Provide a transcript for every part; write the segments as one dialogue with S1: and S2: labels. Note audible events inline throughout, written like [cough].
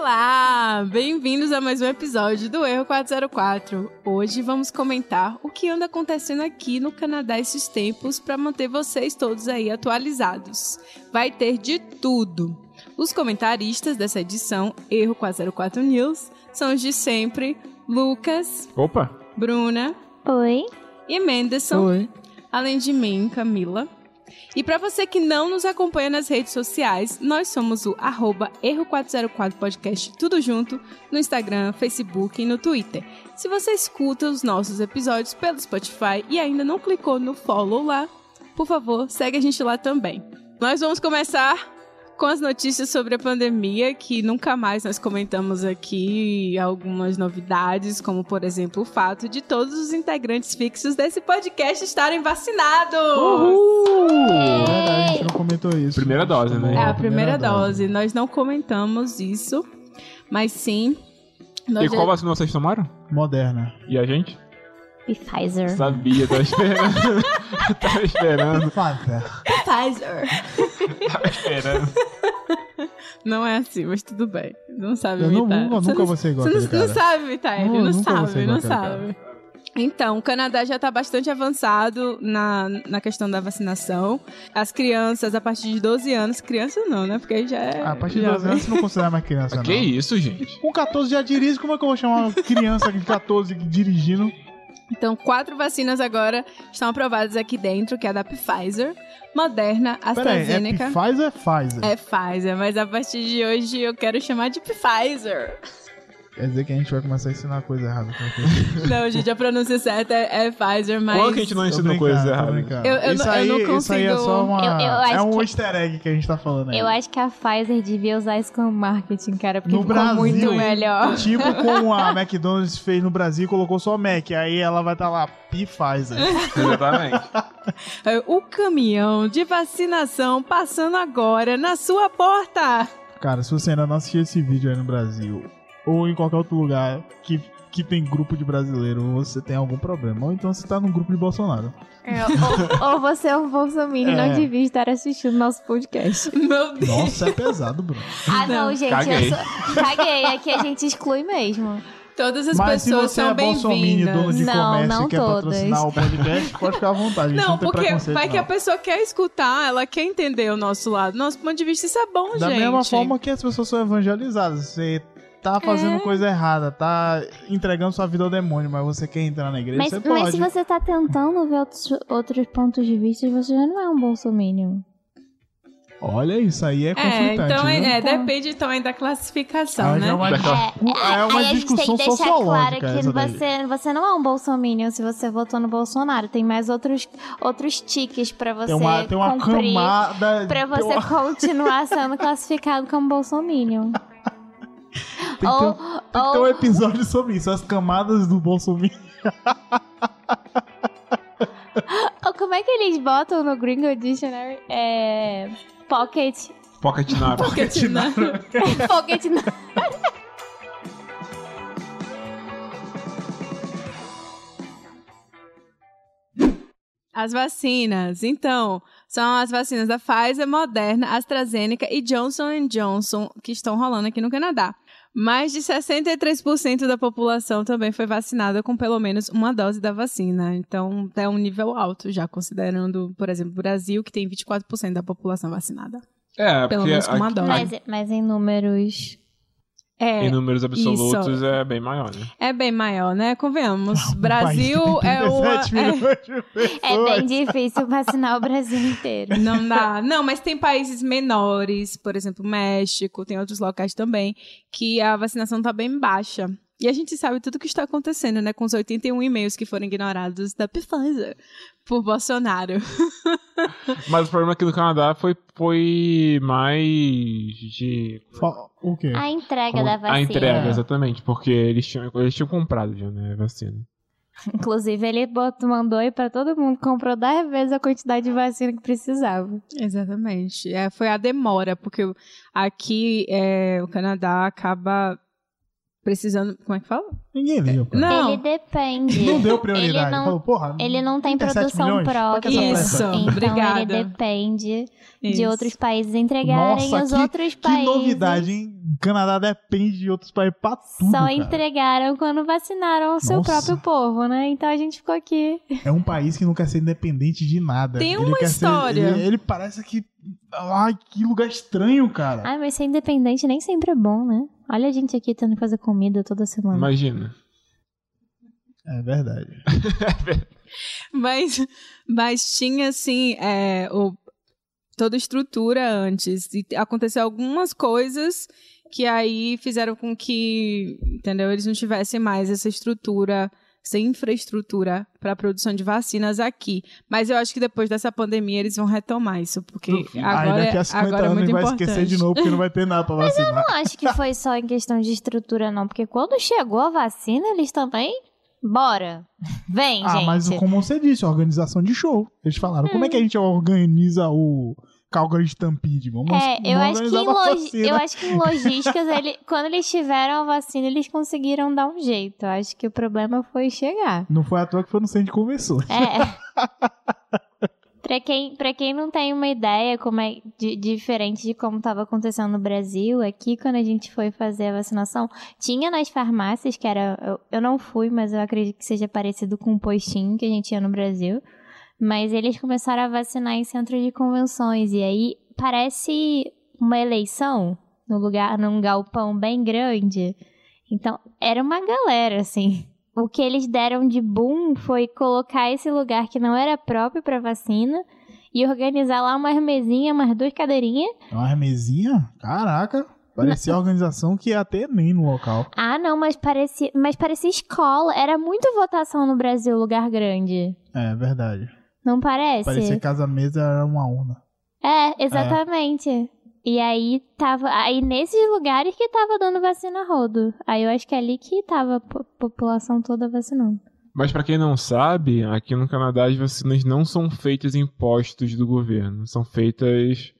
S1: Olá! Bem-vindos a mais um episódio do Erro 404. Hoje vamos comentar o que anda acontecendo aqui no Canadá esses tempos para manter vocês todos aí atualizados. Vai ter de tudo. Os comentaristas dessa edição Erro 404 News são os de sempre: Lucas,
S2: Opa!
S1: Bruna
S3: Oi.
S1: e Menderson,
S2: Oi.
S1: além de mim, Camila. E para você que não nos acompanha nas redes sociais, nós somos o arroba Erro404 Podcast, tudo junto, no Instagram, Facebook e no Twitter. Se você escuta os nossos episódios pelo Spotify e ainda não clicou no follow lá, por favor, segue a gente lá também. Nós vamos começar com as notícias sobre a pandemia, que nunca mais nós comentamos aqui algumas novidades, como por exemplo o fato de todos os integrantes fixos desse podcast estarem vacinados.
S4: É verdade, a gente não comentou isso.
S2: Primeira dose, né?
S1: É a primeira dose. Nós não comentamos isso, mas sim.
S2: E
S1: já-
S2: qual vacina vocês tomaram?
S4: Moderna.
S2: E a gente?
S3: Pfizer.
S2: Sabia, tava esperando. [laughs] tava esperando,
S4: Pfizer.
S1: Pfizer.
S2: Tava esperando. [laughs]
S1: Não é assim, mas tudo bem. Não sabe
S4: Eu não- nunca-
S1: Você
S4: nunca
S1: não-
S4: vou ser igual
S1: Você não,
S4: aquele
S1: não sabe imitar ele,
S4: Não,
S1: não sabe, não sabe. Então, o Canadá já está bastante avançado na, na questão da vacinação. As crianças, a partir de 12 anos, criança não, né? Porque aí já é.
S4: A partir de
S1: já
S4: 12 anos você não considera mais criança, [laughs] não.
S2: Que isso, gente?
S4: Com 14 já dirige, como é que eu vou chamar uma criança de 14 dirigindo?
S1: Então, quatro vacinas agora estão aprovadas aqui dentro, que é a da Pfizer, Moderna,
S4: Pera aí, é
S1: AstraZeneca.
S4: Pfizer é Pfizer?
S1: É Pfizer, mas a partir de hoje eu quero chamar de Pfizer.
S4: Quer dizer que a gente vai começar a ensinar coisa errada. [laughs]
S1: Não, gente, a pronúncia certa é, é Pfizer, mas.
S2: Qual que a gente não ensinou erradas?
S4: brincando.
S1: Eu- eu
S4: isso,
S1: não- eu
S4: aí,
S1: não
S4: isso aí é
S1: consigo-
S4: só uma...
S3: Eu- eu
S4: é um
S3: que-
S4: easter egg que a gente tá falando aí.
S3: Eu acho que a Pfizer devia usar isso como marketing, cara, porque
S4: No
S3: ficou
S4: Brasil,
S3: muito melhor.
S4: Tipo [laughs] como a McDonald's fez no Brasil e colocou só Mac. Aí ela vai estar lá, Pfizer.
S2: Exatamente.
S1: É O caminhão de vacinação passando agora na sua porta.
S4: Cara, se você ainda não assistiu esse vídeo aí no Brasil, ou em qualquer outro lugar que, que tem grupo de brasileiro, você tem algum problema. Ou então você tá num grupo de Bolsonaro.
S3: É, ou, [laughs] ou você é um bolsominion e
S4: É.
S3: não devia estar assistindo nosso podcast. [laughs]
S1: Meu Deus.
S4: Nossa, é pesado, Bruno.
S3: Ah, não,
S1: Não,
S3: gente,
S2: caguei.
S3: eu sou... Caguei, aqui a gente exclui mesmo.
S1: Todas as
S4: Mas
S1: pessoas são
S4: é dono
S1: bem-vindas.
S4: de
S3: Não,
S4: comércio
S3: não
S4: e quer
S3: todas.
S4: patrocinar o podcast, pode ficar à vontade. Não,
S1: Não, porque vai que a pessoa quer escutar, ela quer entender o nosso lado. Nosso ponto de vista, isso é bom,
S4: Da
S1: gente.
S4: mesma forma que as pessoas são evangelizadas. Você tá fazendo
S3: É.
S4: coisa errada, tá entregando sua vida ao demônio, mas você quer entrar na igreja,
S3: Mas,
S4: você pode.
S3: mas se você tá tentando ver outros, outros pontos de vista, você já não é um bolsominion.
S4: Olha, isso aí é
S1: É,
S4: conflitante.
S1: então é, é,
S3: Então-
S1: depende também da classificação,
S4: Ah,
S1: né?
S4: é uma,
S2: Daquela-
S4: é uma
S3: aí a gente tem
S4: discussão
S3: que deixar claro que você, você não é um bolsominion se você votou no Bolsonaro. Tem mais outros, outros tiques pra você
S4: Tem uma, tem uma
S3: cumprir.
S4: camada...
S3: Pra você
S4: uma-
S3: continuar sendo classificado como bolsominion. [laughs]
S4: Tem que, ter, um- tem que ter um episódio sobre isso, as camadas do Bolsonaro. [laughs]
S3: ou como é que eles botam no Gringo Dictionary? É... Pocket...
S2: Pocket Naro.
S1: Porque, [laughs] né?
S3: Pocket... [laughs]
S1: As vacinas. Então, são as vacinas da Pfizer, Moderna, AstraZeneca e Johnson Johnson que estão rolando aqui no Canadá. Mais de 63% da população também foi vacinada com pelo menos uma dose da vacina. Então, é um nível alto já, considerando, por exemplo, o Brasil, que tem 24% da população vacinada.
S2: É,
S1: Pelo menos com uma
S2: aqui-
S1: dose.
S3: Mas, mas em números...
S1: É,
S2: em números absolutos
S1: isso.
S2: é bem maior, né?
S1: é bem maior, né? Convenhamos.
S4: Um
S1: Brasil é.
S4: 37
S1: é-.
S3: É bem difícil vacinar o Brasil inteiro.
S1: Não dá. Não, mas tem países menores, por exemplo, México, tem outros locais também, que a vacinação tá bem baixa. E a gente sabe tudo o que está acontecendo, né? Com os 81 e-mails que foram ignorados da Pfizer por Bolsonaro. [laughs]
S2: Mas o problema aqui no Canadá foi, foi mais de.
S4: O quê?
S3: A entrega da vacina.
S2: A entrega,
S4: É.
S2: exatamente. Porque eles tinham, eles tinham comprado já, né? A vacina.
S3: Inclusive, ele botou, mandou aí pra todo mundo, comprou 10 vezes a quantidade de vacina que precisava.
S1: Exatamente. É, foi a demora, porque aqui é, o Canadá acaba precisando. Como é que fala?
S4: Ninguém liga, cara.
S1: Não.
S3: Ele depende.
S4: Não deu prioridade.
S3: Ele não,
S4: Falou, porra,
S3: ele não tem
S4: 37
S3: produção
S4: milhões? Pra que
S3: própria.
S1: Isso.
S3: Então
S1: Obrigada.
S3: ele depende de
S1: Isso.
S3: outros países entregarem
S4: Nossa,
S3: os
S4: que-
S3: outros
S4: Que
S3: países.
S4: novidade, hein? Canadá depende de outros países pra tudo.
S3: Só
S4: cara.
S3: entregaram quando vacinaram o seu
S4: Nossa.
S3: próprio povo, né? Então a gente ficou aqui.
S4: É um país que não quer ser independente de nada.
S1: Tem
S4: Ele
S1: uma
S4: quer ser-
S1: história.
S4: ele, ele parece que. Ai, que lugar estranho, cara.
S3: Ai, mas ser independente nem sempre é bom, né? Olha a gente aqui tendo que fazer comida toda semana.
S2: Imagina. [laughs]
S4: É verdade.
S1: Mas, mas tinha, assim, é, o, toda a estrutura antes. E aconteceu algumas coisas que aí fizeram com que, entendeu? Eles não tivessem mais essa estrutura, essa infraestrutura para a produção de vacinas aqui. Mas eu acho que depois dessa pandemia eles vão retomar isso, porque agora,
S4: Aí daqui
S1: é-
S4: a 50
S1: agora é
S4: anos
S1: muito
S4: ele vai
S1: importante.
S4: esquecer de novo porque não vai ter nada pra vacinar.
S3: Não acho que foi só em questão de estrutura, não. Porque quando chegou a vacina, eles também. Bora! Vem,
S4: Ah,
S3: gente.
S4: mas como você disse, organização de show. Eles falaram, como é que a gente organiza o Calgary Stampede? Vamos,
S3: É, eu
S4: vamos
S3: acho, que em
S4: vacina.
S3: eu acho que em logísticas, ele, [laughs] quando eles tiveram a vacina, eles conseguiram dar um jeito. Eu acho que o problema foi chegar.
S4: Não foi à toa que foi no centro de convenções.
S3: É. [laughs] pra, quem, pra quem não tem uma ideia como é de- diferente de como estava acontecendo no Brasil, aqui quando a gente foi fazer a vacinação, tinha nas farmácias, que era. Eu, eu não fui, mas eu acredito que seja parecido com o postinho que a gente tinha no Brasil. Mas eles começaram a vacinar em centro de convenções. E aí parece uma eleição no lugar, num galpão bem grande. Então, era uma galera, assim. O que eles deram de boom foi colocar esse lugar que não era próprio para vacina e organizar lá umas mesinhas, umas duas cadeirinhas.
S4: Uma mesinha? Caraca. Parecia organização que ia ter nem no local.
S3: Ah, não, mas parecia, mas parecia escola. Era muito votação no Brasil, lugar grande.
S4: É, verdade.
S3: Não parece?
S4: Parecia que casa-mesa era uma urna.
S3: É, exatamente. E aí tava. Aí nesses lugares que tava dando vacina rodo. Aí eu acho que é ali que tava população toda vacinando.
S2: Mas pra quem não sabe, aqui no Canadá as vacinas não são feitas em postos do governo, são feitas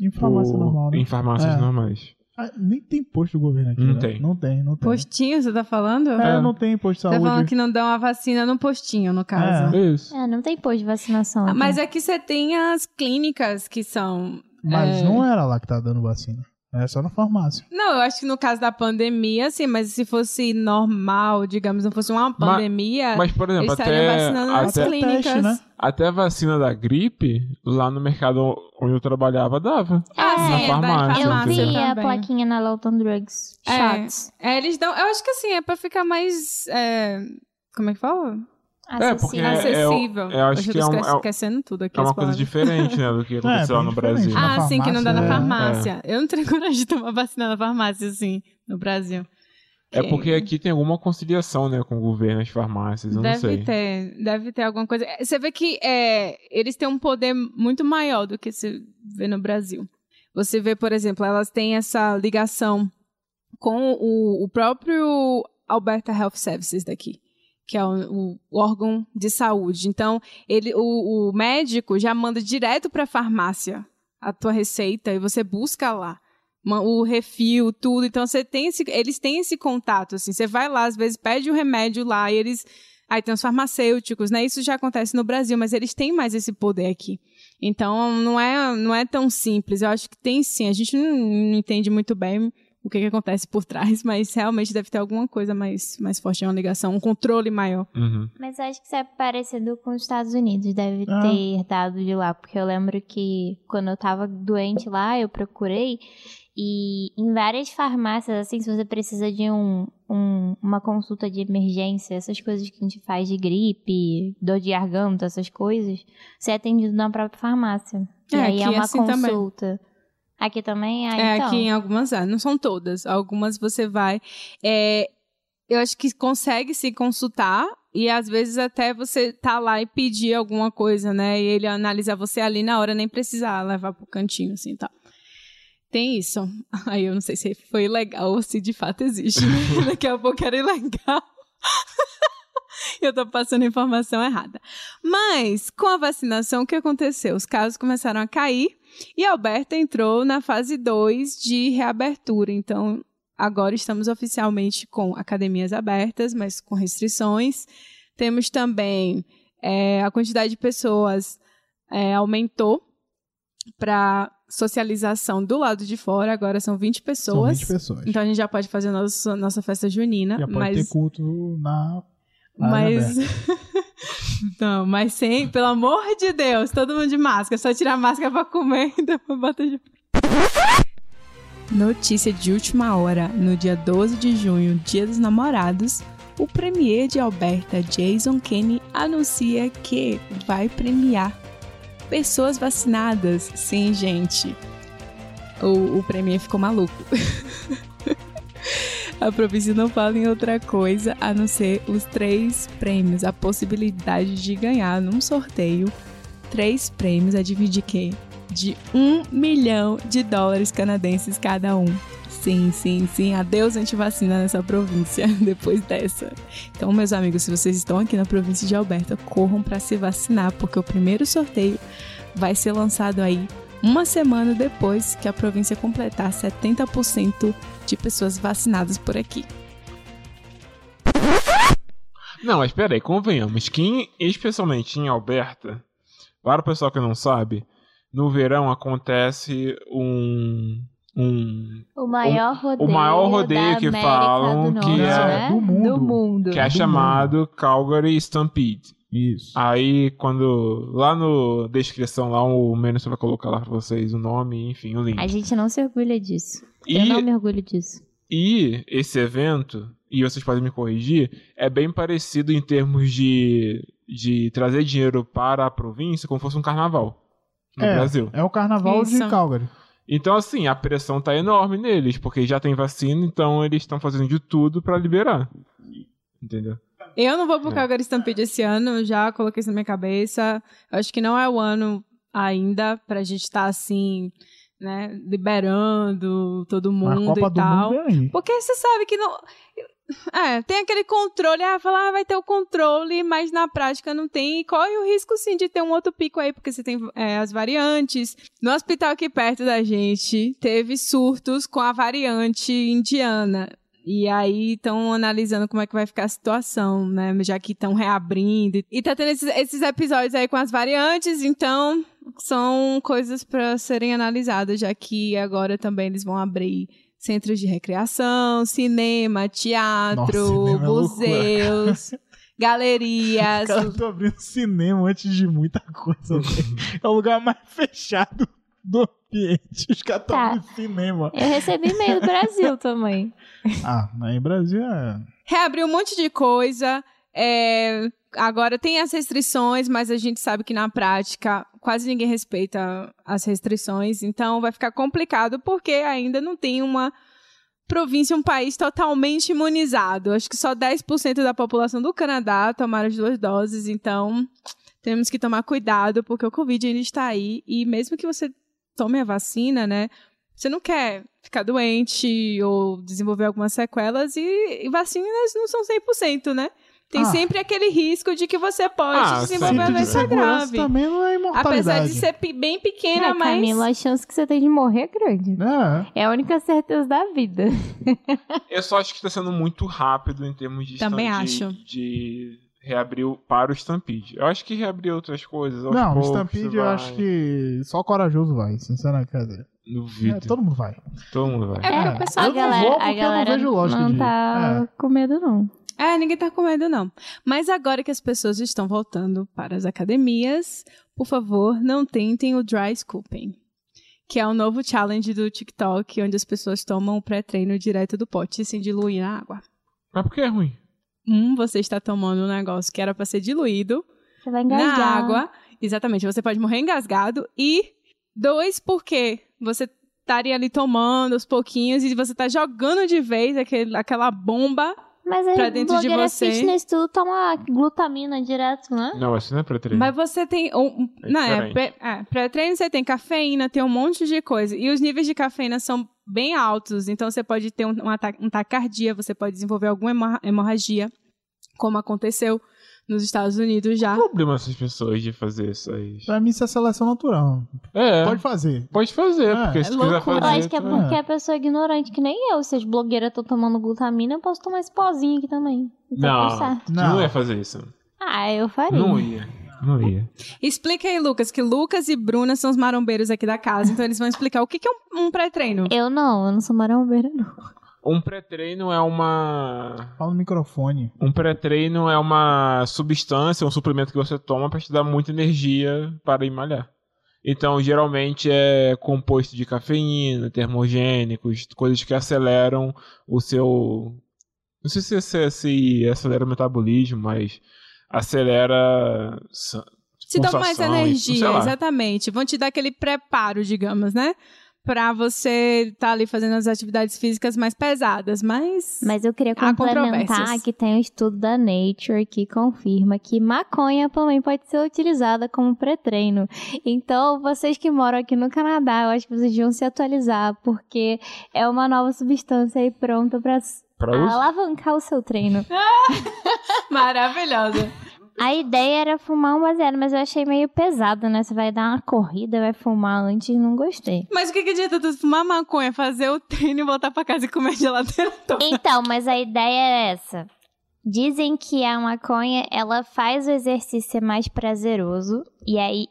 S4: Em farmácia
S2: por-
S4: normal, né?
S2: em farmácias
S4: É.
S2: normais.
S4: Ah, nem tem posto do governo aqui,
S2: Não
S4: né?
S2: tem.
S4: Não tem, não tem.
S1: Postinho, você tá falando?
S4: É,
S2: É.
S4: não tem posto de
S1: Tá
S4: saúde.
S1: falando que não dão a vacina no postinho, no caso.
S2: É isso.
S3: É, não tem posto de vacinação.
S1: Ah,
S3: aqui.
S1: Mas aqui você tem as clínicas que são.
S4: Mas
S1: é,
S4: não era lá que tá dando vacina. É só na farmácia.
S1: Não, eu acho que no caso da pandemia, sim, mas se fosse normal, digamos, não fosse uma pandemia,
S2: Mas, por exemplo, até,
S1: vacinando nas
S2: até,
S1: clínicas.
S4: teste, né?
S2: até a vacina da gripe, lá no mercado onde eu trabalhava, dava.
S1: Ah,
S3: É,
S1: sim,
S2: na
S1: é
S2: farmácia,
S3: Eu vi a plaquinha na Lawton Drugs.
S1: É.
S3: Shots.
S1: É, eles dão. Eu acho que assim, é pra ficar mais. é, como é que fala?
S2: É, porque
S3: Acessível.
S2: é-
S1: Acessível.
S2: eu acho
S1: Hoje
S2: que
S1: eu tô
S2: é um- é
S1: esquecendo tudo aqui.
S2: É uma coisa diferente, né, do que [laughs] aconteceu lá
S4: bem
S2: no Brasil.
S4: né?
S1: Ah,
S4: Na
S1: sim, que não dá na
S4: farmácia,
S1: farmácia. Eu não tenho [laughs] coragem de tomar vacina na farmácia, assim, no Brasil.
S2: É
S1: Que-
S2: porque aqui tem alguma conciliação, né, com o governo, as farmácias, eu não
S1: Deve
S2: sei.
S1: ter, deve ter alguma coisa. Você vê que é, eles têm um poder muito maior do que se vê no Brasil. Você vê, por exemplo, elas têm essa ligação com o, o próprio Alberta Health Services daqui, que é o, o órgão de saúde. Então, ele, o, o médico já manda direto para a farmácia a tua receita e você busca lá o refil, tudo. Então você tem esse, eles têm esse contato assim. Você vai lá às vezes pede o remédio lá e eles aí tem os farmacêuticos, né? Isso já acontece no Brasil, mas eles têm mais esse poder aqui. Então não é não é tão simples. Eu acho que tem sim. A gente não, não entende muito bem o que, que acontece por trás, mas realmente deve ter alguma coisa mais mais forte, uma ligação, um controle maior.
S2: Uhum.
S3: Mas eu acho que isso é parecido com os Estados Unidos, deve
S4: Ah.
S3: ter dado de lá, porque eu lembro que quando eu tava doente lá, eu procurei e em várias farmácias, assim, se você precisa de um, um- uma consulta de emergência, essas coisas que a gente faz de gripe, dor de garganta, essas coisas, você é atendido na própria farmácia. E
S1: É,
S3: aí é
S1: é
S3: uma
S1: assim também.
S3: Aqui também é,
S1: É,
S3: então.
S1: aqui em algumas áreas, não são todas. Algumas você vai. é, eu acho que consegue se consultar e às vezes até você tá lá e pedir alguma coisa, né? E ele analisa você ali na hora, nem precisar levar pro cantinho, assim, tá. Tem isso. [laughs] Aí eu não sei se foi legal ou se de fato existe. né? [laughs] Daqui a pouco era ilegal. [laughs] [laughs] Eu tô passando informação errada. Mas, com a vacinação, o que aconteceu? Os casos começaram a cair e a Alberta entrou na fase 2 de reabertura. Então, agora estamos oficialmente com academias abertas, mas com restrições. Temos também é, a quantidade de pessoas é, aumentou para socialização do lado de fora, agora são 20
S4: São
S1: pessoas.
S4: 20 pessoas.
S1: Então a gente já pode fazer nossa, nossa festa junina.
S4: Já pode
S1: mas
S4: ter culto na.
S1: Mas. [laughs] não, mas sem, pelo amor de Deus, todo mundo de máscara. Só tirar a máscara pra comer e depois bota de. Notícia de última hora: no dia 12 de junho, dia dos namorados, o premier de Alberta, Jason Kenney, anuncia que vai premiar pessoas vacinadas. Sim, gente. O, o premier ficou maluco. [laughs] [laughs] A província não fala em outra coisa a não ser os três prêmios, a possibilidade de ganhar num sorteio três prêmios, a dividir quê? De um milhão de dólares canadenses cada um. Sim, sim, sim. Adeus antivacina nessa província [laughs] depois dessa. Então, meus amigos, se vocês estão aqui na província de Alberta, corram para se vacinar, porque o primeiro sorteio vai ser lançado aí uma semana depois que a província completar 70% de pessoas vacinadas por aqui.
S2: Não, mas peraí, convenhamos que, em- especialmente em Alberta, para o pessoal que não sabe, no verão acontece um. um
S3: O maior rodeio.
S2: maior rodeio
S3: da
S2: que
S3: América
S2: falam
S3: do
S2: que
S3: Norte,
S2: é
S3: né?
S4: do mundo.
S3: Do mundo.
S2: que é
S4: do
S2: chamado Calgary Stampede.
S4: Isso.
S2: Aí, quando. Lá no descrição, lá o Menos vai colocar lá pra vocês o nome, enfim, o link.
S3: A gente não se orgulha disso. Eu
S2: E,
S3: não me orgulho disso.
S2: e esse evento, e vocês podem me corrigir, é bem parecido em termos de, de trazer dinheiro para a província como fosse um carnaval no
S4: é,
S2: Brasil.
S4: É o carnaval
S1: Isso.
S4: de Calgary.
S2: Então, assim, a pressão tá enorme neles, porque já tem vacina, então eles estão fazendo de tudo para liberar. Entendeu?
S1: Eu não vou pro
S2: É.
S1: Calgary Stampede esse ano, já coloquei isso na minha cabeça. Eu acho que não é o ano ainda pra gente estar assim, né, liberando todo mundo
S4: Copa
S1: e
S4: do
S1: tal.
S4: Mundo.
S1: Porque você sabe que não. É, tem aquele controle, ah, falar, ah, vai ter o controle, mas na prática não tem. E corre o risco, sim, de ter um outro pico aí, porque você tem é, as variantes. No hospital aqui perto da gente, teve surtos com a variante indiana. E aí estão analisando como é que vai ficar a situação, né? Já que estão reabrindo. E tá tendo esses, esses episódios aí com as variantes, então são coisas para serem analisadas, já que agora também eles vão abrir centros de recreação, cinema, teatro,
S4: Nossa, é
S1: museus, [laughs] galerias.
S4: Os caras estão abrindo cinema antes de muita coisa. velho. é o lugar mais fechado do ambiente. Os caras estão
S3: Tá.
S4: abrindo cinema.
S3: Eu recebi e-mail do Brasil também. [laughs]
S4: Ah, mas em Brasil é.
S1: reabriu um monte de coisa. é, agora tem as restrições, mas a gente sabe que na prática quase ninguém respeita as restrições. Então vai ficar complicado porque ainda não tem uma província, um país totalmente imunizado. Acho que só 10% da população do Canadá tomaram as duas doses. Então temos que tomar cuidado porque o Covid ainda está aí. E mesmo que você tome a vacina, né? Você não quer ficar doente ou desenvolver algumas sequelas e, e vacinas não são 100%, né? Tem
S4: Ah.
S1: sempre aquele risco de que você pode
S2: Ah,
S1: desenvolver uma
S4: de
S1: doença grave.
S4: também não é imortalidade.
S1: Apesar de ser bem pequena,
S3: É,
S1: mas
S3: Camila, a chance que você tem de morrer é grande.
S4: É.
S3: É a única certeza da vida.
S2: Eu só acho que tá sendo muito rápido em termos de,
S1: Também
S2: de-
S1: acho.
S2: de reabrir o- para o Stampede. Eu acho que reabrir outras coisas. aos
S4: Não,
S2: poucos,
S4: Stampede eu acho que só corajoso vai, sinceramente. Quer dizer,
S2: Duvido.
S4: é, todo mundo vai.
S2: Todo mundo vai.
S1: É,
S4: É,
S1: o pessoal
S4: eu
S3: a
S4: não
S3: galera,
S4: vou
S3: a
S4: porque eu não
S3: galera
S4: vejo lógica
S3: não
S4: de
S3: tá
S4: É.
S3: com medo, não.
S1: É, ninguém tá com medo, não. Mas agora que as pessoas estão voltando para as academias, por favor, não tentem o dry scooping. Que é o novo challenge do TikTok, onde as pessoas tomam o pré-treino direto do pote sem diluir na água.
S2: Mas por que é ruim?
S1: Um, você está tomando um negócio que era para ser diluído
S3: Você vai engasgar.
S1: na água. Exatamente, você pode morrer engasgado. E dois, porque você estaria ali tomando aos pouquinhos e você tá jogando de vez aquele, aquela bomba.
S3: Mas aí,
S1: pra dentro de você.
S3: fitness, tudo toma glutamina direto, né?
S2: Não, assim não é pra treino.
S1: Mas você tem. Um,
S2: É
S1: não, é,
S2: diferente.
S1: é, pré-treino você tem cafeína, tem um monte de coisa. E os níveis de cafeína são bem altos. Então você pode ter um, um, ataque, um taquicardia, você pode desenvolver alguma hemorra- hemorragia, como aconteceu nos Estados Unidos já.
S2: Qual o problema dessas pessoas de fazer essas.
S4: Pra mim, isso é seleção natural.
S2: É,
S4: Pode fazer.
S2: pode fazer,
S4: É,
S2: porque
S4: é
S2: se tu quiser
S1: loucura.
S3: Eu
S2: fazer.
S3: acho que é
S2: tu-
S3: porque a pessoa é ignorante, que nem eu. Se as blogueiras estão tomando glutamina, eu posso tomar esse pozinho aqui também. E tá
S2: Não,
S3: tudo certo.
S2: tu
S4: Não.
S2: não ia fazer isso.
S3: Ah, eu faria.
S2: Não ia. Não ia.
S1: Explica aí, Lucas, que Lucas e Bruna são os marombeiros aqui da casa, então eles vão explicar o que que é um, um pré-treino.
S3: Eu não, eu não sou marombeira, não.
S2: Um pré-treino é uma.
S4: Fala no microfone.
S2: Um pré-treino é uma substância, um suplemento que você toma para te dar muita energia para ir malhar. Então, geralmente é composto de cafeína, termogênicos, coisas que aceleram o seu. Não sei se, se, se acelera o metabolismo, mas acelera.
S1: Te dão mais energia, exatamente. Vão te dar aquele preparo, digamos, né? Pra você estar ali fazendo as atividades físicas mais pesadas, mas...
S3: Mas eu queria complementar que tem um estudo da Nature que confirma que maconha também pode ser utilizada como pré-treino. Então, vocês que moram aqui no Canadá, eu acho que vocês deviam se atualizar, porque é uma nova substância aí pronta pra
S2: uso?
S3: alavancar o seu treino. [laughs]
S1: Maravilhosa.
S3: A ideia era fumar um baseado, mas eu achei meio pesado, né? Você vai dar uma corrida, vai fumar antes, não gostei.
S1: Mas o que, que adianta tu fumar maconha, fazer o treino e voltar pra casa e comer geladeira toda?
S3: Então, mas a ideia é essa. Dizem que a maconha, ela faz o exercício ser mais prazeroso. E aí,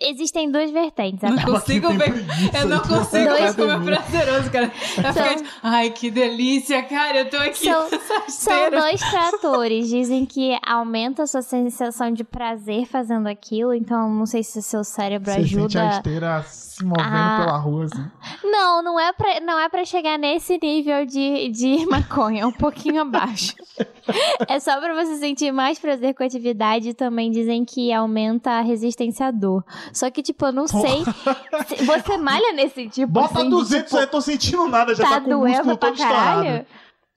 S3: existem duas vertentes. A
S1: Não consigo ver. Eu não consigo
S3: Dois-
S1: ver como é prazeroso, cara. Eu
S3: São-
S1: fico, ai, que delícia, cara. Eu tô aqui
S3: São- São dois fatores. Dizem que aumenta a sua sensação de prazer fazendo aquilo. Então, não sei se o seu cérebro
S4: Você sente a
S3: ajuda.
S4: esteira se movendo
S3: Ah.
S4: pela rua, assim.
S3: Não, não é pra, não é pra chegar nesse nível de, de [laughs] maconha, é um pouquinho abaixo. É só pra você sentir mais prazer com a atividade e também dizem que aumenta a resistência à dor. Só que, tipo, eu não sei. se- Você [laughs] malha nesse tipo
S4: Bota
S3: assim, de,
S4: 200
S3: tipo,
S4: aí, tô sentindo nada, já tá,
S3: tá
S4: com o músculo
S3: doendo pra
S4: todo estourado.
S3: caralho?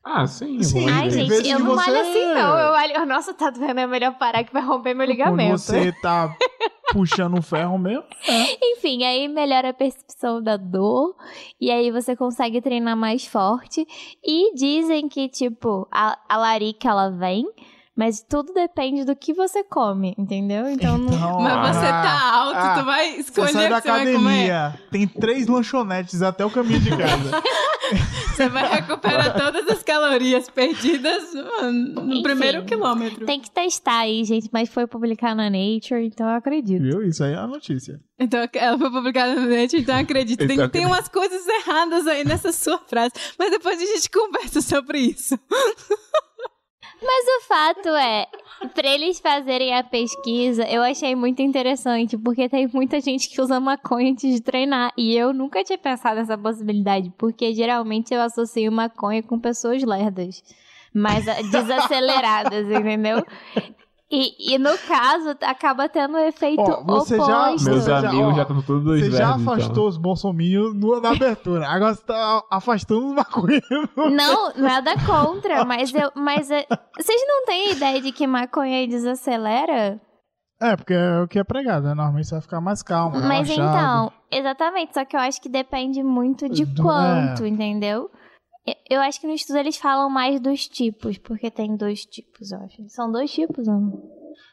S2: Ah, sim.
S4: Sim.
S3: Ai, gente, eu não
S4: você-
S3: malho assim, não. Eu malho. Nossa, tá doendo, é melhor parar que vai romper meu
S4: Quando
S3: ligamento.
S4: você tá puxando o ferro mesmo, [laughs]
S3: Enfim, aí melhora a percepção da dor e aí você consegue treinar mais forte. E dizem que, tipo, a, a larica ela vem, mas tudo depende do que você come, entendeu? Então, não.
S4: Então,
S1: Mas você
S4: ah,
S1: tá alto,
S4: ah,
S1: tu vai
S4: Você
S1: escolher
S4: sai
S1: o
S4: da
S1: que você vai comer.
S4: academia, tem três lanchonetes até o caminho de casa. [laughs]
S1: Você vai recuperar todas as calorias perdidas no,
S3: Enfim.
S1: primeiro quilômetro.
S3: Tem que testar aí, gente, mas foi publicar na Nature, então eu acredito.
S4: Viu? Isso aí é a notícia.
S1: Então, ela foi publicada no net, então acredito. Tem,
S2: Então,
S1: tem umas coisas erradas aí nessa sua frase. Mas depois a gente conversa sobre isso. [laughs]
S3: Mas o fato é, pra eles fazerem a pesquisa, eu achei muito interessante, porque tem muita gente que usa maconha antes de treinar. E eu nunca tinha pensado nessa possibilidade, porque geralmente eu associo maconha com pessoas lerdas. Mais a- desaceleradas, [laughs] entendeu? E, e no caso, acaba tendo efeito
S4: Ó, você já-
S3: oposto.
S2: Meus
S4: Já,
S2: amigos
S4: ó,
S2: já estão todos
S4: Você já
S2: verdes,
S4: afastou
S2: então.
S4: os bolsominions na abertura. Agora você tá afastando os maconheiros.
S3: Não, nada contra, mas eu. Mas é- vocês não têm ideia de que maconha desacelera?
S4: É, porque é o que é pregado, né? Normalmente você vai ficar mais calmo,
S3: Mas
S4: relaxado.
S3: então, exatamente, só que eu acho que depende muito de
S4: Do-
S3: quanto,
S4: é.
S3: entendeu? Eu- Eu acho que no estudo eles falam mais dos tipos, porque tem dois tipos, eu acho. São dois tipos, amor.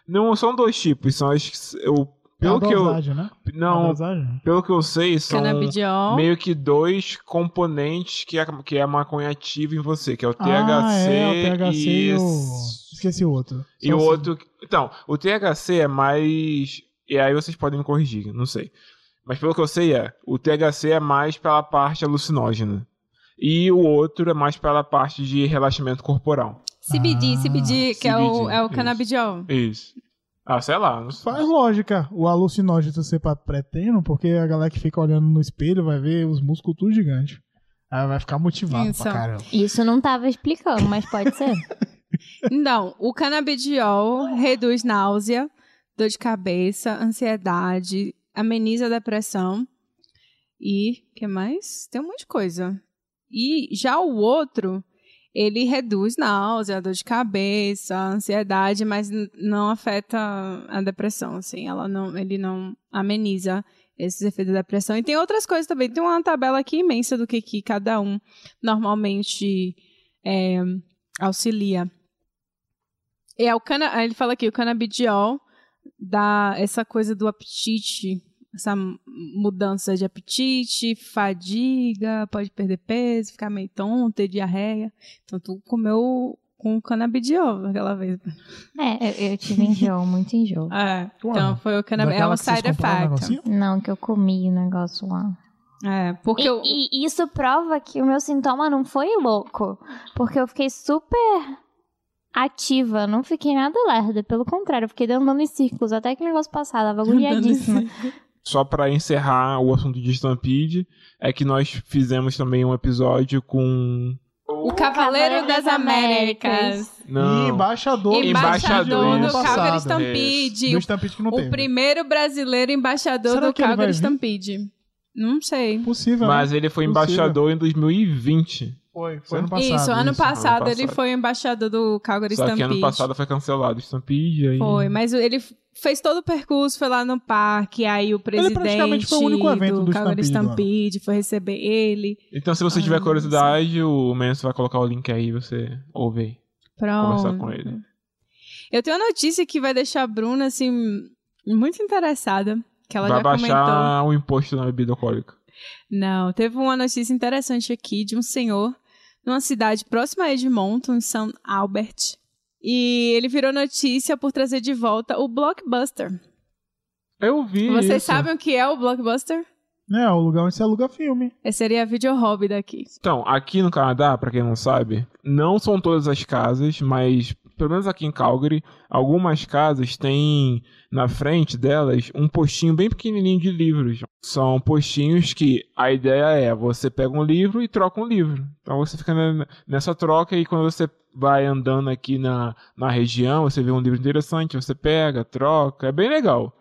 S2: Não são dois tipos, são as que eu
S4: É a
S2: pelo que eu
S4: dosagem, né? É a
S2: não,
S4: dosagem.
S2: pelo que eu sei, são
S1: Canabidiol.
S2: meio que dois componentes que é, que é a maconha ativa em você, que é o THC,
S4: ah, é, o THC e,
S2: e,
S4: o... Esqueci o outro.
S2: e
S4: Só
S2: o
S4: assim.
S2: outro. Então, o THC é mais. E aí vocês podem me corrigir, não sei. Mas pelo que eu sei é, o THC é mais pela parte alucinógena. E o outro é mais pela parte de relaxamento corporal.
S1: CBD,
S4: Ah,
S1: CBD, que é o,
S2: CBD,
S1: é o
S2: isso.
S1: canabidiol.
S2: Isso. Ah, sei lá. Não sei.
S4: Faz lógica o alucinógeno ser pra pré-treino, porque a galera que fica olhando no espelho vai ver os músculos tudo gigante. Aí vai ficar motivado
S1: Isso.
S4: pra caramba.
S3: Isso não tava explicando, mas pode ser. [laughs]
S1: Então, o canabidiol reduz náusea, dor de cabeça, ansiedade, ameniza a depressão e que mais? Tem um monte de coisa. E já o outro, ele reduz náusea, dor de cabeça, ansiedade, mas não afeta a depressão, assim, ela não, ele não ameniza esses efeitos da depressão. E tem outras coisas também. Tem uma tabela aqui imensa do que, que cada um normalmente é, auxilia. É o cana ele fala aqui, o canabidiol dá essa coisa do apetite, essa mudança de apetite, fadiga, pode perder peso, ficar meio tonto, ter diarreia. Então tu comeu com canabidiol aquela vez.
S3: É, eu, eu tive enjoo, muito enjoo. [laughs]
S1: É, então foi o canabidiol. É um side
S4: um
S1: effect.
S4: negocinho?
S3: Não, que eu comi o negócio lá.
S1: É, porque
S3: E,
S1: o-
S3: e isso prova que o meu sintoma não foi louco. Porque eu fiquei super ativa, não fiquei nada lerda. Pelo contrário, eu fiquei andando em círculos até que o negócio passar, tava agoniadíssima.
S2: Só pra encerrar o assunto de Stampede, é que nós fizemos também um episódio com.
S1: o Cavaleiro das Américas.
S2: Não.
S4: Embaixador,
S1: Embaixador
S2: Embaixador
S1: do
S2: isso.
S1: Calgary
S2: Isso.
S1: Stampede.
S4: Do
S1: O,
S4: Stampede que não
S1: o
S4: teve.
S1: primeiro brasileiro embaixador
S4: Será
S1: do
S4: que ele
S1: Calgary? Stampede. Não sei.
S4: Possível,
S2: Mas
S4: né?
S2: ele foi
S4: Possível.
S2: embaixador em 2020.
S4: Foi, foi ano passado.
S1: isso, ano passado
S2: Ano
S1: ele
S2: passado.
S1: foi embaixador do Calgary
S2: Só que
S1: Stampede.
S2: ano passado foi cancelado o Stampede. Aí...
S1: Foi, mas ele fez todo o percurso, foi lá no parque, aí o presidente
S4: praticamente foi o único evento do
S1: Calgary
S4: Stampede do ano.
S1: Stampede foi receber ele.
S2: Então, se você
S1: Ah,
S2: tiver curiosidade, o Menso vai colocar o link aí você ouve aí. Conversar
S1: Pronto.
S2: com ele.
S1: Eu tenho uma notícia que vai deixar a Bruna, assim, muito interessada. Que ela
S2: vai
S1: já
S2: baixar
S1: comentou.
S2: o imposto na bebida alcoólica.
S1: Não, teve uma notícia interessante aqui de um senhor numa cidade próxima a Edmonton, em São Albert. E ele virou notícia por trazer de volta o Blockbuster.
S2: Eu vi
S1: Vocês
S2: isso.
S1: sabem o que é o Blockbuster?
S4: É, o lugar onde você aluga filme.
S1: Esse seria a video hobby daqui.
S2: Então, aqui no Canadá, pra quem não sabe, não são todas as casas, mas pelo menos aqui em Calgary, algumas casas têm na frente delas um postinho bem pequenininho de livros. São postinhos que a ideia é você pega um livro e troca um livro. Então você fica ne- nessa troca e quando você vai andando aqui na, na região, você vê um livro interessante, você pega, troca, é bem legal.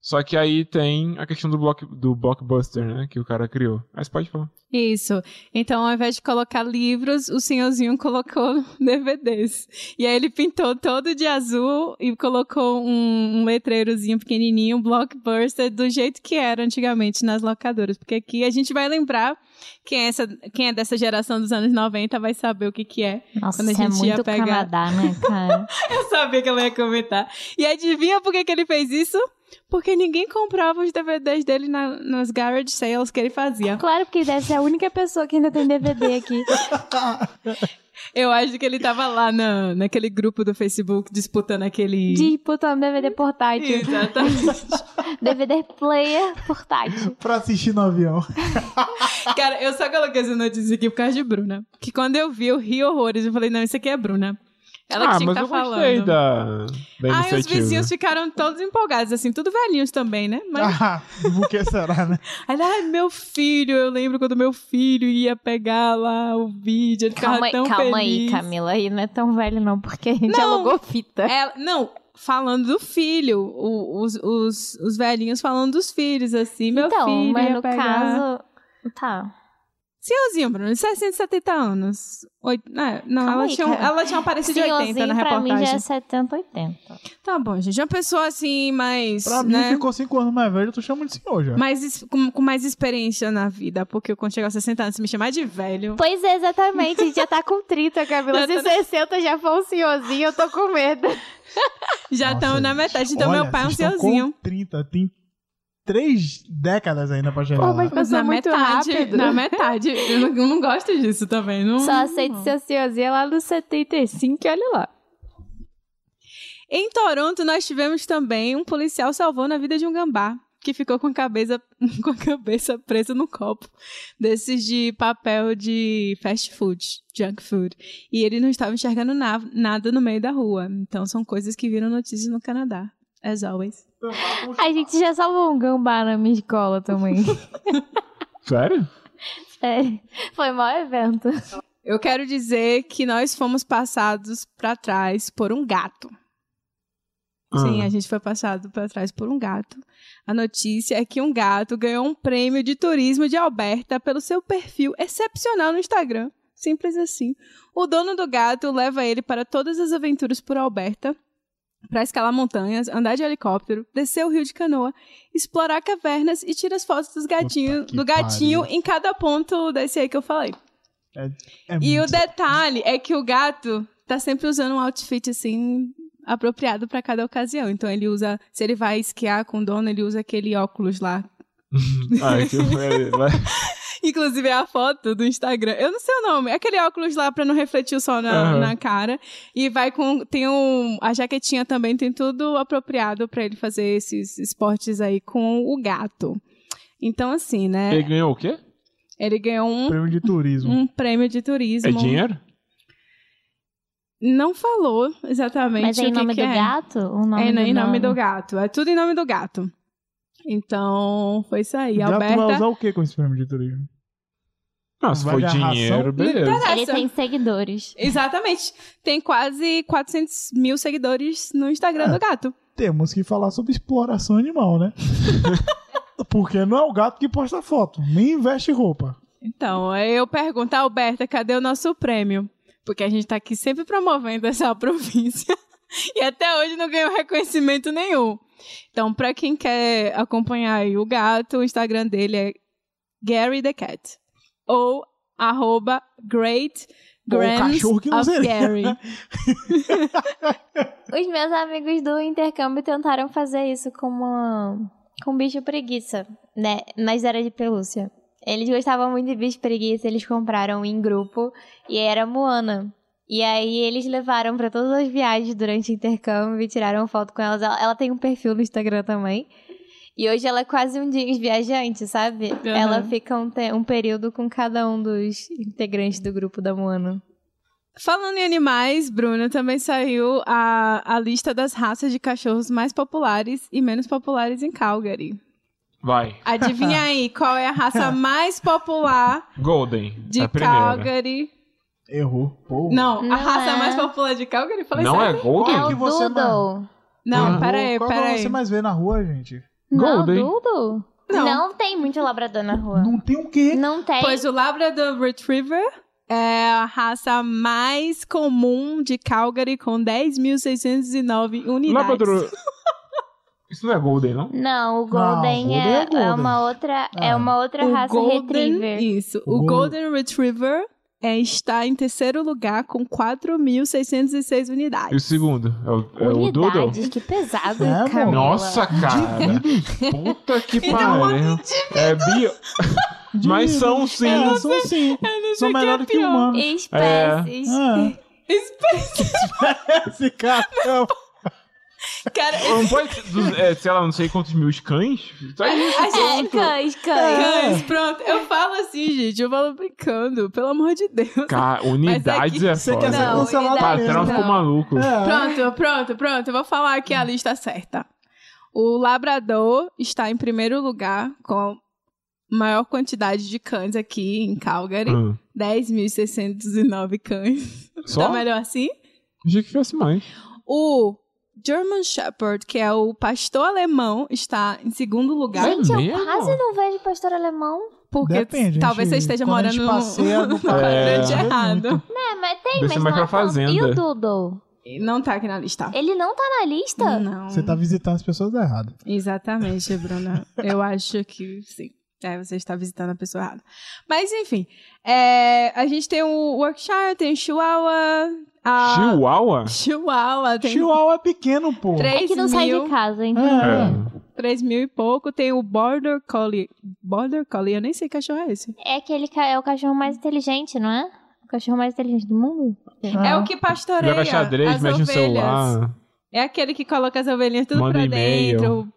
S2: Só que aí tem a questão do, block, do blockbuster, né? Que o cara criou. Mas pode falar.
S1: Isso. Então, ao invés de colocar livros, o senhorzinho colocou [laughs] DVDs. E aí ele pintou todo de azul e colocou um, um letreirozinho pequenininho, um blockbuster, do jeito que era antigamente nas locadoras. Porque aqui a gente vai lembrar, quem é, essa, quem é dessa geração dos anos 90 vai saber o que que é.
S3: Nossa,
S1: Quando a
S3: isso é
S1: gente ia
S3: muito
S1: pegar-
S3: Canadá, né, cara? [laughs]
S1: Eu sabia que ela ia comentar. E adivinha por que, que ele fez isso? Porque ninguém comprava os DVDs dele na- nas garage sales que ele fazia.
S3: claro, porque deve ser a única pessoa que ainda tem DVD aqui. [laughs]
S1: Eu acho que ele tava lá na, naquele grupo do Facebook disputando aquele.
S3: Disputando DVD portátil.
S1: Exatamente. [laughs]
S3: DVD player portátil.
S4: Pra assistir no avião. [laughs]
S1: Cara, eu só coloquei essa notícia aqui por causa de Bruna. Que quando eu vi, eu ri horrores. Eu falei, não, isso aqui é Bruna. Ela que
S2: ah,
S1: tinha
S2: mas
S1: que
S2: eu
S1: tá
S2: gostei
S1: falando.
S2: da, da
S1: Ai, os
S2: iniciativa.
S1: vizinhos ficaram todos empolgados, assim, tudo velhinhos também, né? Mas,
S4: Ah, [laughs] por que será, né?
S1: aí, ai, meu filho, eu lembro quando meu filho ia pegar lá o vídeo, ele ficava
S3: Calma, aí-
S1: tão
S3: calma aí,
S1: feliz.
S3: Camila. Aí não é tão velho, não, porque a gente
S1: Não.
S3: alugou fita.
S1: Ela- não, falando do filho, o- os, os, os velhinhos falando dos filhos, assim, meu
S3: então,
S1: filho
S3: mas
S1: ia
S3: no
S1: pegar...
S3: caso. Tá.
S1: Senhorzinho, Bruno, de 670 anos. Oito, é, não,
S3: Calma
S1: ela,
S3: aí,
S1: tinha, um-
S3: cara.
S1: ela tinha uma parecida de 80 na
S3: Senhorzinho, pra mim,
S1: reportagem.
S3: já é 70, 80.
S1: Tá bom, gente. Uma pessoa assim, mais.
S4: Pra mim,
S1: né?
S4: ficou cinco anos mais velho, eu tô chamando de senhor já.
S1: mais es- com, com mais experiência na vida. Porque quando chegar aos 60 anos, se me chamar de velho.
S3: Pois é, exatamente. A gente já tá com 30, Camila. [laughs]
S1: Já
S3: Se
S1: tá
S3: 60 já for um senhorzinho, eu tô com medo. [laughs]
S1: Já estamos na metade. Então,
S4: olha,
S1: meu pai é um senhorzinho.
S4: Com 30, tem três décadas ainda pra chegar
S3: Pô,
S4: lá.
S3: mas passou
S1: na
S3: muito
S1: metade.
S3: rápido.
S1: Na metade. Eu não, eu não gosto disso também. Não,
S3: Só aceito ser senhorzinha lá nos 75 e olha lá.
S1: Em Toronto, nós tivemos também um policial salvando a vida de um gambá. Que ficou com a cabeça, [laughs] com a cabeça presa no copo desses de papel de fast food, junk food. E ele não estava enxergando na- nada no meio da rua. Então são coisas que viram notícias no Canadá. As always.
S3: A gente já salvou um gambá na minha escola também. [laughs]
S2: Sério?
S3: Sério. Foi um maior evento.
S1: Eu quero dizer que nós fomos passados para trás por um gato. Sim,
S2: Ah.
S1: a gente foi passado para trás por um gato. A notícia é que um gato ganhou um prêmio de turismo de Alberta pelo seu perfil excepcional no Instagram. Simples assim. O dono do gato leva ele para todas as aventuras por Alberta, para escalar montanhas, andar de helicóptero, descer o rio de canoa, explorar cavernas e tira as fotos dos gatinhos, do gatinho
S4: pariu.
S1: em cada ponto desse aí que eu falei.
S4: É
S1: E o
S4: muito-
S1: detalhe é que o gato tá sempre usando um outfit assim apropriado pra cada ocasião. Então ele usa, se ele vai esquiar com o dono, ele usa aquele óculos lá. [laughs]
S2: ah, que. [laughs]
S1: Inclusive é a foto do Instagram. Eu não sei o nome. É aquele óculos lá pra não refletir o sol na,
S2: Aham.
S1: na cara. E vai com. Tem um. A jaquetinha também tem tudo apropriado pra ele fazer esses esportes aí com o gato. Então, assim, né?
S2: Ele ganhou o quê?
S1: Ele ganhou um,
S4: Prêmio de turismo.
S1: um prêmio de turismo.
S2: É dinheiro?
S1: Não falou exatamente
S3: Mas é
S1: o
S3: em
S1: que
S3: nome
S1: que
S3: do
S1: é.
S3: gato? O nome
S1: É
S3: do
S1: em nome
S3: nome
S1: do gato. É tudo em nome do gato. Então, foi isso aí.
S4: O gato vai
S1: Alberta.
S4: usar o que com esse prêmio de turismo?
S2: Ah, se for dinheiro, beleza.
S3: Ele tem seguidores.
S1: Exatamente. Tem quase 400 mil seguidores no Instagram
S4: É.
S1: do gato.
S4: Temos que falar sobre exploração animal, né? [laughs] Porque não é o gato que posta foto, nem investe roupa.
S1: Então, aí eu pergunto, Alberta, cadê o nosso prêmio? Porque a gente tá aqui sempre promovendo essa [laughs] província. E até hoje não ganhou reconhecimento nenhum. Então, pra quem quer acompanhar aí o gato, o Instagram dele é Gary the Cat. Ou arroba Great Grams of
S4: seria.
S1: Gary. [laughs]
S3: Os meus amigos do intercâmbio tentaram fazer isso com uma... com bicho preguiça, né? Mas era de pelúcia. Eles gostavam muito de bicho preguiça, eles compraram em grupo e era Moana. E aí eles levaram pra todas as viagens durante o intercâmbio e tiraram foto com elas. Ela, ela tem um perfil no Instagram também. E hoje ela é quase um dia viajante, sabe? Ela fica um, um período com cada um dos integrantes do grupo da Moana.
S1: Falando em animais, Bruna, também saiu a, a lista das raças de cachorros mais populares e menos populares em Calgary.
S2: Vai.
S1: Adivinha [laughs] aí, qual é a raça mais popular
S2: Golden.
S1: de. Calgary?
S4: Errou. Pô.
S1: Não,
S3: Não
S1: a raça
S3: é.
S1: mais popular de Calgary? Falei
S2: Não
S1: certo?
S2: é Golden?
S4: Qual
S3: É
S4: que
S3: o
S4: você
S3: Doodle.
S1: Não,
S2: Uhum.
S1: peraí,
S4: Qual que
S1: peraí.
S4: você mais vê na rua, gente?
S3: Não,
S2: Golden.
S3: Doodle?
S1: Não.
S3: Não. tem muito labrador na rua.
S4: Não tem o quê?
S3: Não tem.
S1: Pois o Labrador Retriever é a raça mais comum de Calgary, com 10.609 unidades.
S2: Labrador. [laughs] Isso não é Golden, não?
S3: Não, o
S4: Não,
S3: Golden,
S4: Golden
S3: é,
S4: é Golden.
S3: é uma outra, é
S4: Ah.
S3: uma outra
S1: O
S3: raça
S1: Golden,
S3: retriever.
S1: Isso.
S4: O
S1: O,
S4: Gol-
S1: Golden Retriever é, está em terceiro lugar com 4.606
S2: E o
S1: unidades.
S2: segundo? É o, é o?
S3: Unidades, que pesado,
S4: É, amor.
S2: Nossa, cara. Puta que
S1: Então,
S2: pariu. É bio. Mas são sim.
S4: É, são sim. São
S1: sei o que é
S4: melhores que humanos.
S3: Espécies.
S4: É. Esse [laughs] [laughs] cara.
S1: Cara,
S2: Não pode é, sei lá, não sei quantos mil cães. Só isso.
S1: a
S3: É, cães, cães.
S1: Cães, pronto. Eu falo assim, gente, eu falo brincando, pelo amor de Deus.
S2: Cara, unidades
S1: aqui-
S2: é
S4: Você
S2: foda.
S4: quer ser
S3: Não,
S4: cancelado
S3: unidade
S2: Patrão ficou maluco.
S4: É.
S1: Pronto, pronto, pronto. Eu vou falar aqui a lista certa. O Labrador está em primeiro lugar com maior quantidade de cães aqui em Calgary.
S2: Hum.
S1: 10.609 cães.
S2: Só?
S1: Tá melhor assim?
S2: Achei que tivesse mais.
S1: O German Shepherd, que é o pastor alemão, está em segundo lugar.
S2: É
S3: Gente, eu
S2: mesmo?
S3: quase não vejo pastor alemão.
S1: Porque
S4: Depende,
S1: talvez você
S4: gente.
S1: esteja
S4: Quando a
S1: morando no,
S4: passeia [laughs] no
S1: no quadrante
S2: É.
S1: errado.
S3: É, mas tem,
S2: Deve
S3: mas não
S2: mais
S3: é
S2: fazenda.
S3: E o Doodle?
S1: Não tá aqui na lista.
S3: Ele não tá na lista?
S1: Não.
S4: Você tá visitando as pessoas erradas.
S1: Exatamente, Bruna. [laughs] Eu acho que sim. É, você está visitando a pessoa errada. Mas, enfim. é, a gente tem o Yorkshire, tem o Chihuahua. A...
S2: Chihuahua?
S1: Chihuahua. Tem
S4: Chihuahua é pequeno, pô.
S1: três
S3: É que não sai
S1: mil,
S3: de casa, então.
S2: É.
S1: três mil e pouco. Tem o Border Collie. Border Collie, eu nem sei que cachorro é esse.
S3: É aquele ca- é o cachorro mais inteligente, não é? O cachorro mais inteligente do mundo?
S1: É o que pastoreia
S2: Joga xadrez,
S1: as
S2: mexe no
S1: ovelhas.
S2: celular.
S1: É aquele que coloca as ovelhinhas tudo
S2: Manda
S1: pra
S2: e-mail.
S1: dentro.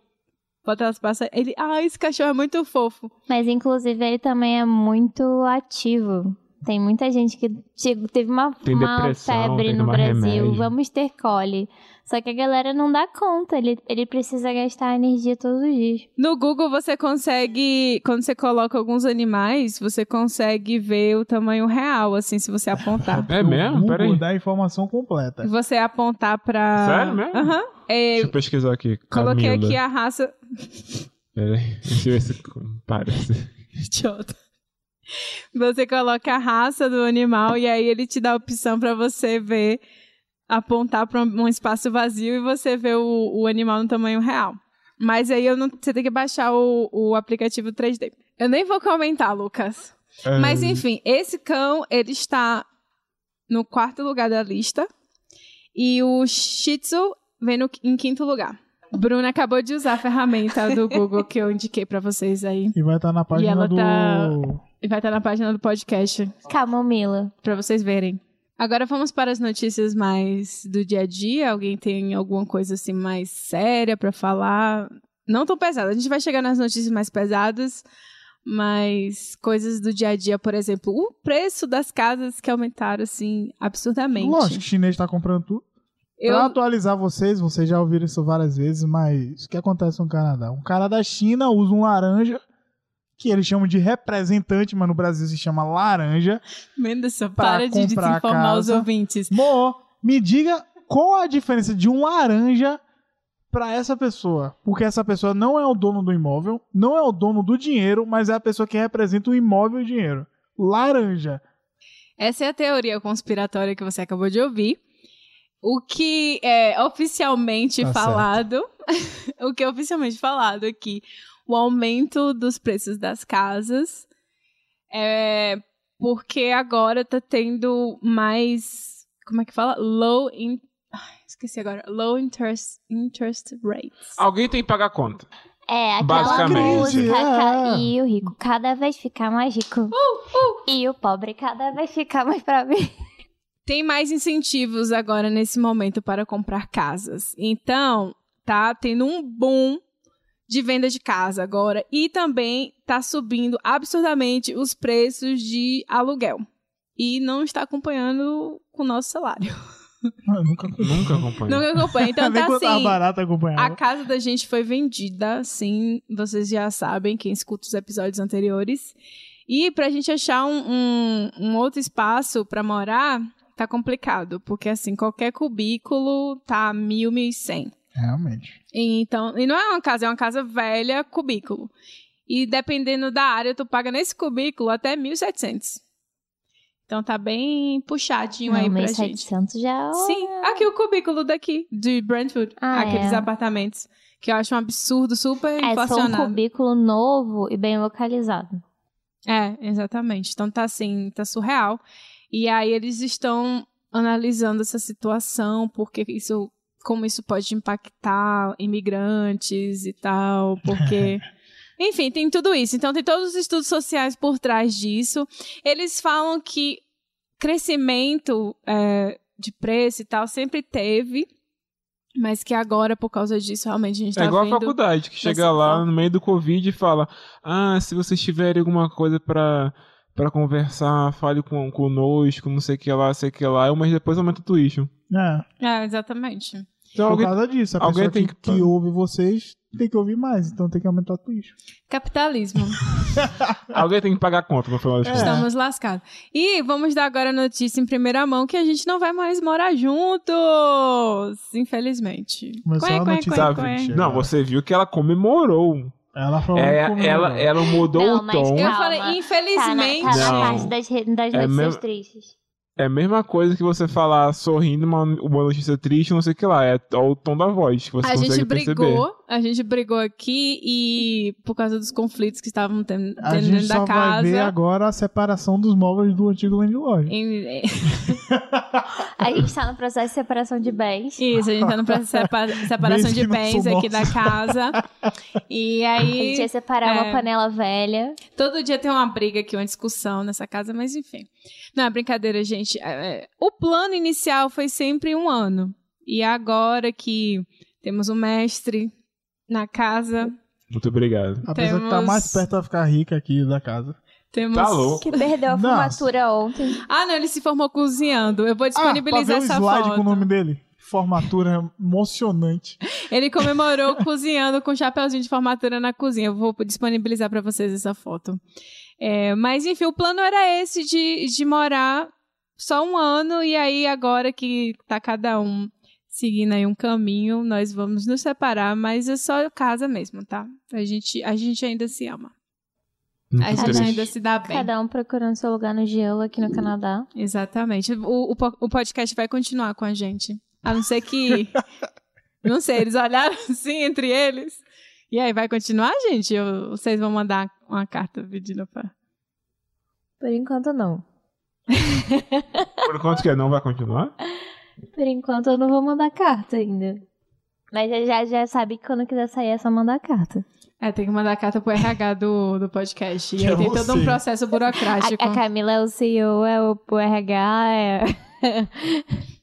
S1: Bota elas passar. Ele, ah, esse cachorro é muito fofo.
S3: Mas, inclusive, ele também é muito ativo. Tem muita gente que te- teve uma,
S2: Tem
S3: uma febre no Brasil.
S2: remédio.
S3: Vamos ter cole. Só que a galera não dá conta. Ele, ele precisa gastar energia todos os dias.
S1: No Google você consegue, quando você coloca alguns animais, você consegue ver o tamanho real, assim, se você apontar. [laughs]
S2: É mesmo?
S4: Google
S2: Peraí.
S4: dá a informação completa.
S1: Se você apontar pra.
S2: Sério mesmo?
S1: Aham. É,
S2: Deixa eu pesquisar aqui.
S1: coloquei
S2: Camila.
S1: aqui a raça.
S2: Peraí, [laughs] deixa eu ver se parece. [laughs]
S1: Idiota. Você coloca a raça do animal e aí ele te dá a opção pra você ver, apontar pra um espaço vazio e você vê o, o animal no tamanho real. Mas aí eu não, você tem que baixar o, o aplicativo 3D. Eu nem vou comentar, Lucas.
S2: É,
S1: Mas enfim, esse cão, ele está no quarto lugar da lista. E o Shih Tzu vem no- em quinto lugar. Bruna acabou de usar a ferramenta do [laughs] Google que eu indiquei pra vocês aí.
S4: E vai estar na página
S1: ela
S4: do.
S1: tá- E vai estar na página do podcast
S3: Camomila.
S1: pra vocês verem. Agora vamos para as notícias mais do dia a dia. Alguém tem alguma coisa assim mais séria pra falar? Não tão pesada. A gente vai chegar nas notícias mais pesadas, mas coisas do dia a dia, por exemplo, o preço das casas que aumentaram assim absurdamente.
S4: Lógico, o chinês tá comprando tudo.
S1: Eu
S4: Pra atualizar vocês, vocês já ouviram isso várias vezes, mas o que acontece no Canadá? Um cara da China usa um laranja, que eles chamam de representante, mas no Brasil se chama laranja.
S1: Menderson,
S4: pra
S1: para de desinformar os ouvintes.
S4: Mo, me diga qual a diferença de um laranja pra essa pessoa. Porque essa pessoa não é o dono do imóvel, não é o dono do dinheiro, mas é a pessoa que representa o imóvel e o dinheiro. Laranja.
S1: Essa é a teoria conspiratória que você acabou de ouvir. O que é oficialmente
S4: Tá
S1: falado, [laughs] o que é oficialmente falado aqui, o aumento dos preços das casas é porque agora tá tendo mais, como é que fala? Low in, esqueci agora, low interest interest rates.
S2: Alguém tem que pagar a conta.
S3: É, aquela
S2: Basicamente.
S3: música. ca-
S4: É.
S3: E o rico cada vez fica mais rico. E o pobre cada vez fica mais pobre.
S1: tem mais incentivos agora nesse momento para comprar casas. Então, tá tendo um boom de venda de casa agora e também tá subindo absurdamente os preços de aluguel. E não está acompanhando com o nosso salário.
S4: Eu [laughs] nunca
S2: Nunca acompanhei.
S1: Não acompanha. Então [laughs] tá assim. A casa da gente foi vendida, sim. Vocês já sabem, quem escuta os episódios anteriores. E pra gente achar um, um, um outro espaço pra morar, tá complicado. Porque, assim, qualquer cubículo tá mil, mil e cem.
S4: Realmente.
S1: Então, e não é uma casa, é uma casa velha, cubículo. E dependendo da área, tu paga nesse cubículo até 1.700. Então tá bem puxadinho aí
S3: Não,
S1: pra gente.
S3: 1700 já.
S1: Sim, aqui o cubículo daqui, de Brentwood.
S3: Ah,
S1: aqueles
S3: é.
S1: apartamentos. Que eu acho um absurdo, super
S3: É só um
S1: inflacionado.
S3: cubículo novo e bem localizado.
S1: É, exatamente. Então tá assim, tá surreal. E aí eles estão analisando essa situação, porque isso, como isso pode impactar imigrantes e tal, porque. [laughs] Enfim, tem tudo isso. Então tem todos os estudos sociais por trás disso. Eles falam que crescimento é, de preço e tal sempre teve, mas que agora, por causa disso, realmente a gente
S2: É
S1: tá
S2: igual
S1: vendo...
S2: a faculdade, que chega lá no meio do Covid e fala: Ah, se vocês tiverem alguma coisa pra, pra conversar, fale com, conosco, não sei o que lá, sei o que lá. Mês depois aumenta o tuition.
S4: É,
S1: É, exatamente.
S2: Então
S4: por
S2: alguém.
S4: causa disso. A
S2: alguém
S4: pessoa
S2: tem
S4: que,
S2: que-
S4: que ouve vocês tem que ouvir mais, então tem que aumentar o Twitch.
S1: Capitalismo. [laughs]
S2: Alguém tem que pagar a conta no final das
S4: É.
S2: contas.
S1: Estamos lascados. E vamos dar agora a notícia em primeira mão que a gente não vai mais morar juntos. Infelizmente.
S4: Começou
S1: Quém,
S4: a
S1: quém,
S4: notícia
S1: quém, quém.
S2: Não, você viu que ela comemorou.
S4: Ela falou
S2: É,
S4: como
S2: ela, ela mudou
S3: Não,
S2: o tom.
S1: Eu
S3: Calma.
S1: falei,
S3: Tá na,
S1: infelizmente.
S3: tá na parte das, das
S2: É
S3: notícias
S2: mesmo-
S3: tristes.
S2: É a mesma coisa que você falar sorrindo uma, uma notícia triste, não sei o que lá. É o tom da voz que você
S1: A
S2: consegue
S1: gente
S2: perceber.
S1: brigou, a gente brigou aqui e por causa dos conflitos que estavam tendo,
S4: A
S1: tendo
S4: gente
S1: dentro
S4: só
S1: da
S4: vai ver
S1: casa.
S4: agora a separação dos móveis do antigo Landlord.
S1: Em- [laughs]
S3: A gente tá no processo de separação de bens.
S1: Isso, a gente tá no processo de sepa- [laughs] separação
S4: Bens
S1: de bens aqui da casa. E
S3: A
S1: aí.
S3: gente ia separar
S1: é.
S3: uma panela velha.
S1: Todo dia tem uma briga aqui, uma discussão nessa casa, mas enfim. Não, é brincadeira, gente. É, é, o plano inicial foi sempre um ano. E agora que temos um mestre na casa,
S2: Muito obrigado.
S4: A pessoa que tá
S1: Temos-
S4: mais perto vai ficar rica aqui da casa.
S1: temos.
S2: Tá louco.
S3: Que perdeu a
S4: Nossa.
S3: formatura ontem.
S1: Ah, não, ele se formou cozinhando. Eu vou disponibilizar
S4: ah, pra ver
S1: essa
S4: o slide
S1: foto.
S4: com o nome dele. Formatura emocionante.
S1: Ele comemorou [laughs] cozinhando com chapeuzinho de formatura na cozinha. Eu vou disponibilizar pra vocês essa foto. É, mas enfim, o plano era esse de, de morar só um ano e aí agora que tá cada um seguindo aí um caminho, nós vamos nos separar, mas é só casa mesmo, tá? A gente, a gente ainda se ama.
S2: Muito
S1: A gente
S2: triste.
S1: ainda se dá bem.
S3: Cada um procurando seu lugar no gelo aqui no Canadá.
S1: Exatamente. O, o, o podcast vai continuar com a gente. A não ser que. [laughs] não sei, eles olharam assim entre eles. E aí, vai continuar, gente? Ou vocês vão mandar uma carta pedindo pra.
S3: Por enquanto, não.
S2: Por enquanto que não vai continuar?
S3: Por enquanto, eu não vou mandar carta ainda. Mas já, já, já sabe que quando quiser sair é só mandar carta.
S1: É, tem que mandar carta pro RH do, do podcast. E [laughs]
S4: Que
S1: aí
S4: é
S1: tem todo um processo burocrático.
S3: A, a Camila é o CEO, é o, o RH, é... [laughs]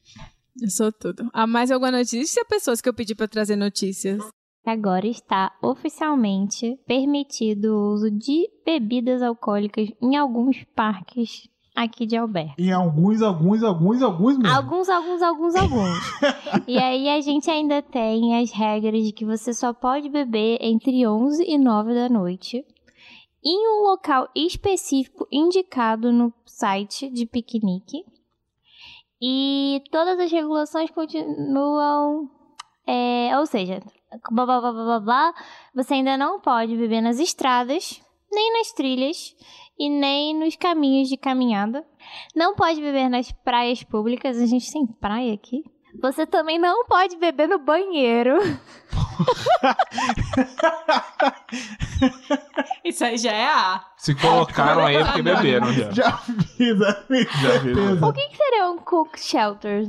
S1: Eu sou tudo. Há mais alguma notícia? Pessoas que eu pedi pra trazer notícias.
S3: Agora está oficialmente permitido o uso de bebidas alcoólicas em alguns parques aqui de Alberta.
S4: Em alguns, alguns, alguns, alguns mesmo.
S3: Alguns, alguns, alguns, alguns. [laughs] e aí a gente ainda tem as regras de que você só pode beber entre 11 e 9 da noite em um local específico indicado no site de piquenique. E todas as regulações continuam. é, ou seja, blá blá blá blá blá blá, você ainda não pode beber nas estradas, nem nas trilhas e nem nos caminhos de caminhada. Não pode beber nas praias públicas, a gente tem praia aqui. Você também não pode beber no banheiro. [laughs]
S1: Isso aí já é A.
S2: Se colocaram aí é porque beberam já.
S4: Já vi, né?
S2: Já vi.
S4: Certeza.
S3: O que, que seria um cook shelter?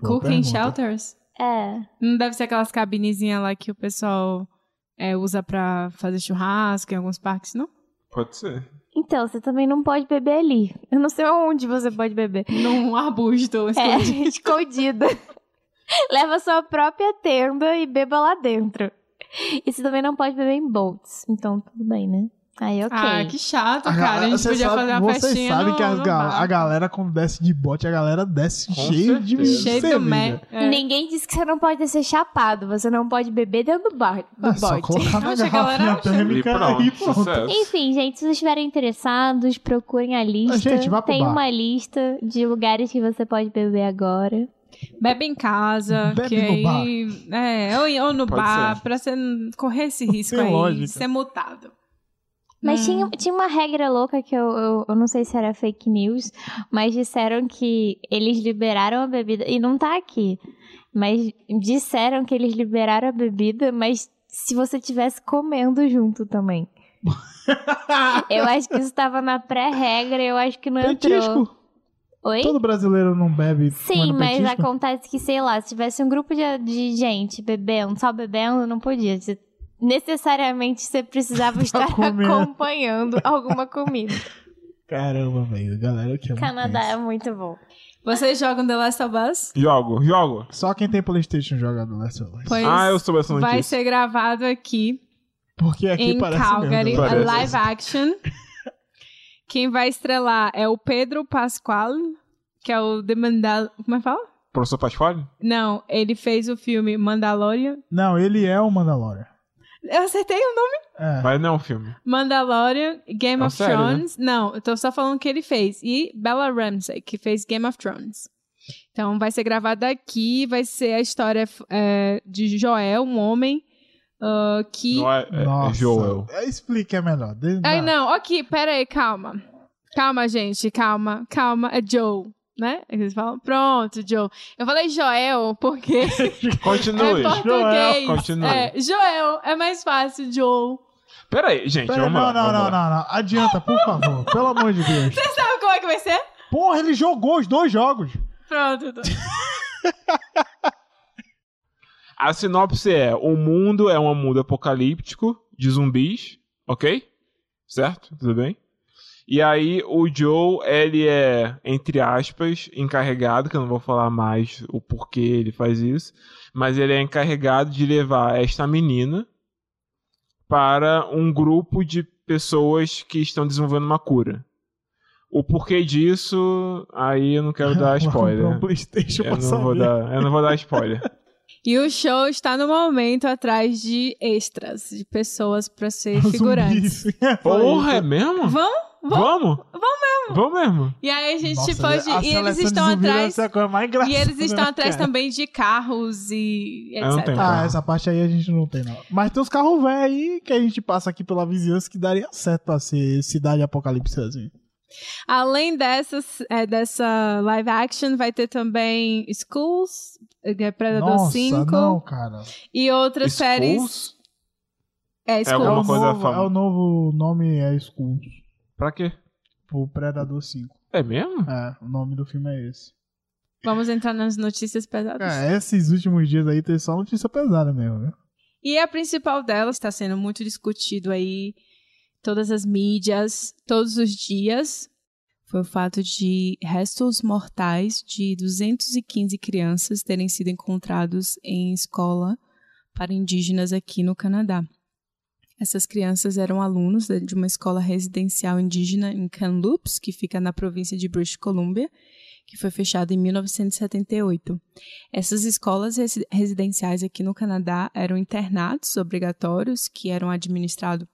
S4: Boa
S1: Cooking
S4: pergunta.
S1: shelters?
S3: É.
S1: Não deve ser aquelas cabinezinhas lá que o pessoal é, usa pra fazer churrasco em alguns parques, não?
S2: Pode ser.
S3: Então, você também não pode beber ali. Eu não sei onde você pode beber.
S1: Num arbusto.
S3: É, [laughs]
S1: escondido.
S3: escondida. Leva sua própria tenda e beba lá dentro. E você também não pode beber em boats. Então, tudo bem, né? Aí, ok.
S1: Ah, que chato,
S4: A
S1: cara. A
S4: galera-
S1: gente podia
S4: sabe-
S1: fazer uma
S4: Vocês
S1: festinha
S4: sabem
S1: no,
S4: que as gal- a galera, quando desce de bote, a galera desce
S2: Com
S4: cheio de
S2: certeza.
S1: Cheio do
S4: cerveja.
S1: mé. É.
S3: Ninguém disse que você não pode ser chapado. Você não pode beber dentro do, bar, do
S4: É só
S3: bote.
S4: colocar na
S1: a galera
S4: térmica
S2: E pronto,
S4: e pronto.
S3: Enfim, gente, se vocês estiverem interessados, procurem a lista.
S4: Gente, vá pro
S3: Tem
S4: bar.
S3: uma lista de lugares que você pode beber agora.
S1: Bebe em casa,
S4: Bebe
S1: que
S4: no bar.
S1: aí. É, ou, ou no
S2: Pode
S1: bar,
S2: ser.
S1: pra você correr esse [laughs] risco
S4: tem
S1: aí,
S4: lógica.
S1: ser multado.
S3: Mas
S1: Hum.
S3: tinha, tinha uma regra louca que eu, eu, eu não sei se era fake news, mas disseram que eles liberaram a bebida. E não tá aqui. Mas disseram que eles liberaram a bebida, mas se você tivesse comendo junto também. [laughs] eu acho que isso tava na pré-regra, eu acho que não entrou.
S4: Petisco.
S3: Oi?
S4: Todo brasileiro não bebe
S3: Sim, mas
S4: petisco?
S3: acontece que, sei lá, se tivesse um grupo de, de gente bebendo, só bebendo, não podia. Necessariamente você precisava [laughs] estar
S4: comendo.
S3: acompanhando alguma comida.
S4: Caramba, velho. Galera que é
S3: Canadá é muito bom.
S1: Vocês jogam The Last of Us?
S2: Jogo, jogo.
S4: Só quem tem Playstation joga do Last of Us.
S1: Pois
S2: Ah, eu soube essa notícia.
S1: vai ser gravado aqui
S4: Porque aqui
S1: em
S4: parece
S1: Calgary,
S4: mesmo.
S1: a
S2: Parece.
S1: live action. Quem vai estrelar é o Pedro Pascal, que é o The Mandal... Como é que fala?
S2: Professor Pasquale?
S1: Não, ele fez o filme Mandalorian.
S4: Não, ele é o Mandalorian.
S1: Eu acertei o nome?
S4: É.
S2: Mas não é um filme.
S1: Mandalorian, Game
S2: É
S1: of
S2: sério, né?
S1: Thrones. Não, eu tô só falando que ele fez. E Bella Ramsey, que fez Game of Thrones. Então vai ser gravado aqui, vai ser a história é, de Joel, um homem ah, que.
S2: É, é, é
S4: Nossa.
S2: Joel.
S4: É, Explica melhor.
S1: Ai, não, aqui, pera aí, calma. Calma, gente, calma, calma. É Joe, né? Eles falam, pronto, Joe. Eu falei Joel porque [laughs]
S2: Continue.
S1: é português.
S2: Continue.
S1: É, Joel, é mais fácil, Joe.
S2: Pera aí, gente,
S4: Pera,
S2: vamos
S4: não,
S2: lá.
S4: não,
S2: vamos
S4: não,
S2: lá.
S4: não, não. Adianta, por favor. [laughs] Pelo amor de Deus.
S1: Sabe como é que vai ser?
S4: Porra, ele jogou os dois jogos.
S1: Pronto. tô- [laughs]
S2: A sinopse é: o mundo é um mundo apocalíptico de zumbis, ok? Certo? Tudo bem? E aí o Joe, ele é, entre aspas, encarregado, que eu não vou falar mais o porquê ele faz isso, mas ele é encarregado de levar esta menina para um grupo de pessoas que estão desenvolvendo uma cura. O porquê disso, aí eu não quero [laughs] dar spoiler.
S4: um Playstation
S2: Eu não, vou dar, eu não vou dar spoiler. [laughs]
S1: E o show está no momento atrás de extras, de pessoas pra ser figurantes. [laughs]
S2: Porra, é mesmo?
S1: Vamos?
S2: Vamos? Vamos mesmo. Vamos mesmo.
S1: E aí a gente
S4: Nossa,
S1: pode.
S4: a
S1: E eles estão atrás.
S4: a coisa mais engraçada,
S1: E eles estão
S4: né,
S1: atrás
S4: cara?
S1: também de carros e
S2: Eu não
S1: etc.
S2: tenho.
S4: Ah, essa parte aí a gente não tem, não. Mas tem uns carros velhos aí que a gente passa aqui pela vizinhança que daria certo pra ser cidade apocalipse assim.
S1: Além dessas, é, dessa live action, vai ter também Schools, é, Predador
S4: Nossa,
S1: 5
S4: não, cara.
S1: e outras séries.
S2: Schools?
S1: É,
S2: É
S1: Schools.
S4: É
S2: alguma
S4: o,
S2: coisa
S4: novo, é o novo nome é Skull.
S2: Pra quê?
S4: O Predador 5.
S2: É mesmo?
S4: É, o nome do filme é esse.
S1: Vamos entrar nas notícias pesadas.
S4: É, esses últimos dias aí tem só notícia pesada mesmo, viu?
S1: E a principal delas está sendo muito discutido aí, todas as mídias, todos os dias, foi o fato de restos mortais de 215 crianças terem sido encontrados em escola para indígenas aqui no Canadá. Essas crianças eram alunos de uma escola residencial indígena em Kamloops, que fica na província de British Columbia, que foi fechada em 1978. Essas escolas residenciais aqui no Canadá eram internatos obrigatórios que eram, administrado,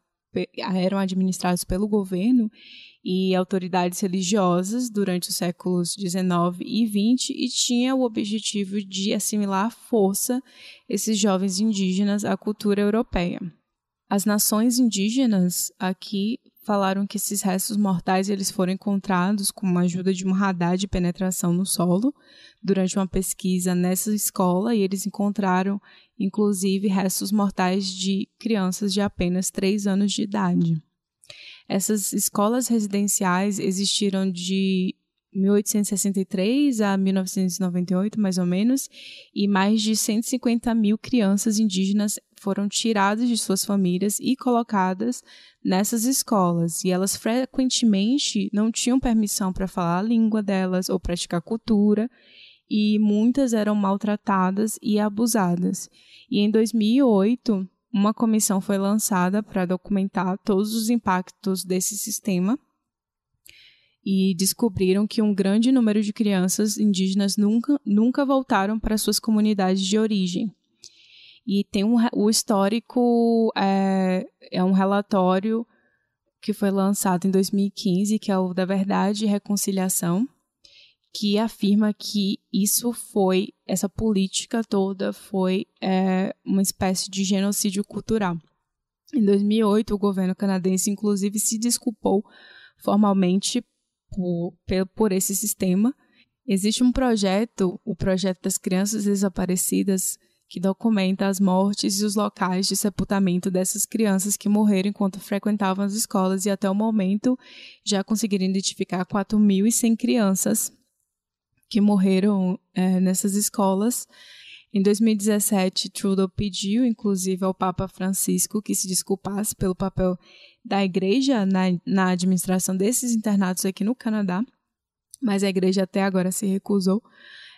S1: eram administrados pelo governo e autoridades religiosas durante os séculos XIX e XX e tinha o objetivo de assimilar à força esses jovens indígenas à cultura europeia. As nações indígenas aqui falaram que esses restos mortais eles foram encontrados com a ajuda de um radar de penetração no solo durante uma pesquisa nessa escola e eles encontraram inclusive restos mortais de crianças de apenas 3 anos de idade. Essas escolas residenciais existiram de 1863 a 1998, mais ou menos, e mais de 150 mil crianças indígenas foram tiradas de suas famílias e colocadas nessas escolas. E elas frequentemente não tinham permissão para falar a língua delas ou praticar cultura, e muitas eram maltratadas e abusadas. E em 2008, uma comissão foi lançada para documentar todos os impactos desse sistema e descobriram que um grande número de crianças indígenas nunca, nunca voltaram para suas comunidades de origem. E tem um, o histórico é, é um relatório que foi lançado em 2015, que é o da Verdade e Reconciliação, que afirma que isso foi, essa política toda foi é, uma espécie de genocídio cultural. Em 2008, o governo canadense, inclusive, se desculpou formalmente por, por esse sistema. Existe um projeto, o Projeto das Crianças Desaparecidas, que documenta as mortes e os locais de sepultamento dessas crianças que morreram enquanto frequentavam as escolas e até o momento já conseguiram identificar 4.100 crianças que morreram é, nessas escolas. Em 2017, Trudeau pediu, inclusive, ao Papa Francisco que se desculpasse pelo papel da igreja na, na administração desses internatos aqui no Canadá, mas a igreja até agora se recusou.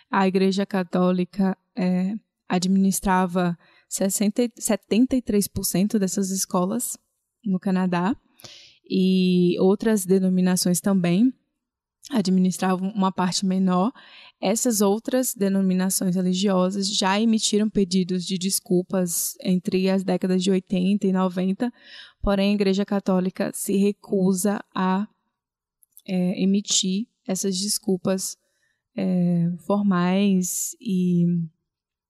S1: A igreja católica é, administrava 60, 73% dessas escolas no Canadá e outras denominações também administravam uma parte menor. Essas outras denominações religiosas já emitiram pedidos de desculpas entre as décadas de 80 e 90, porém a Igreja Católica se recusa a é, emitir essas desculpas é, formais e,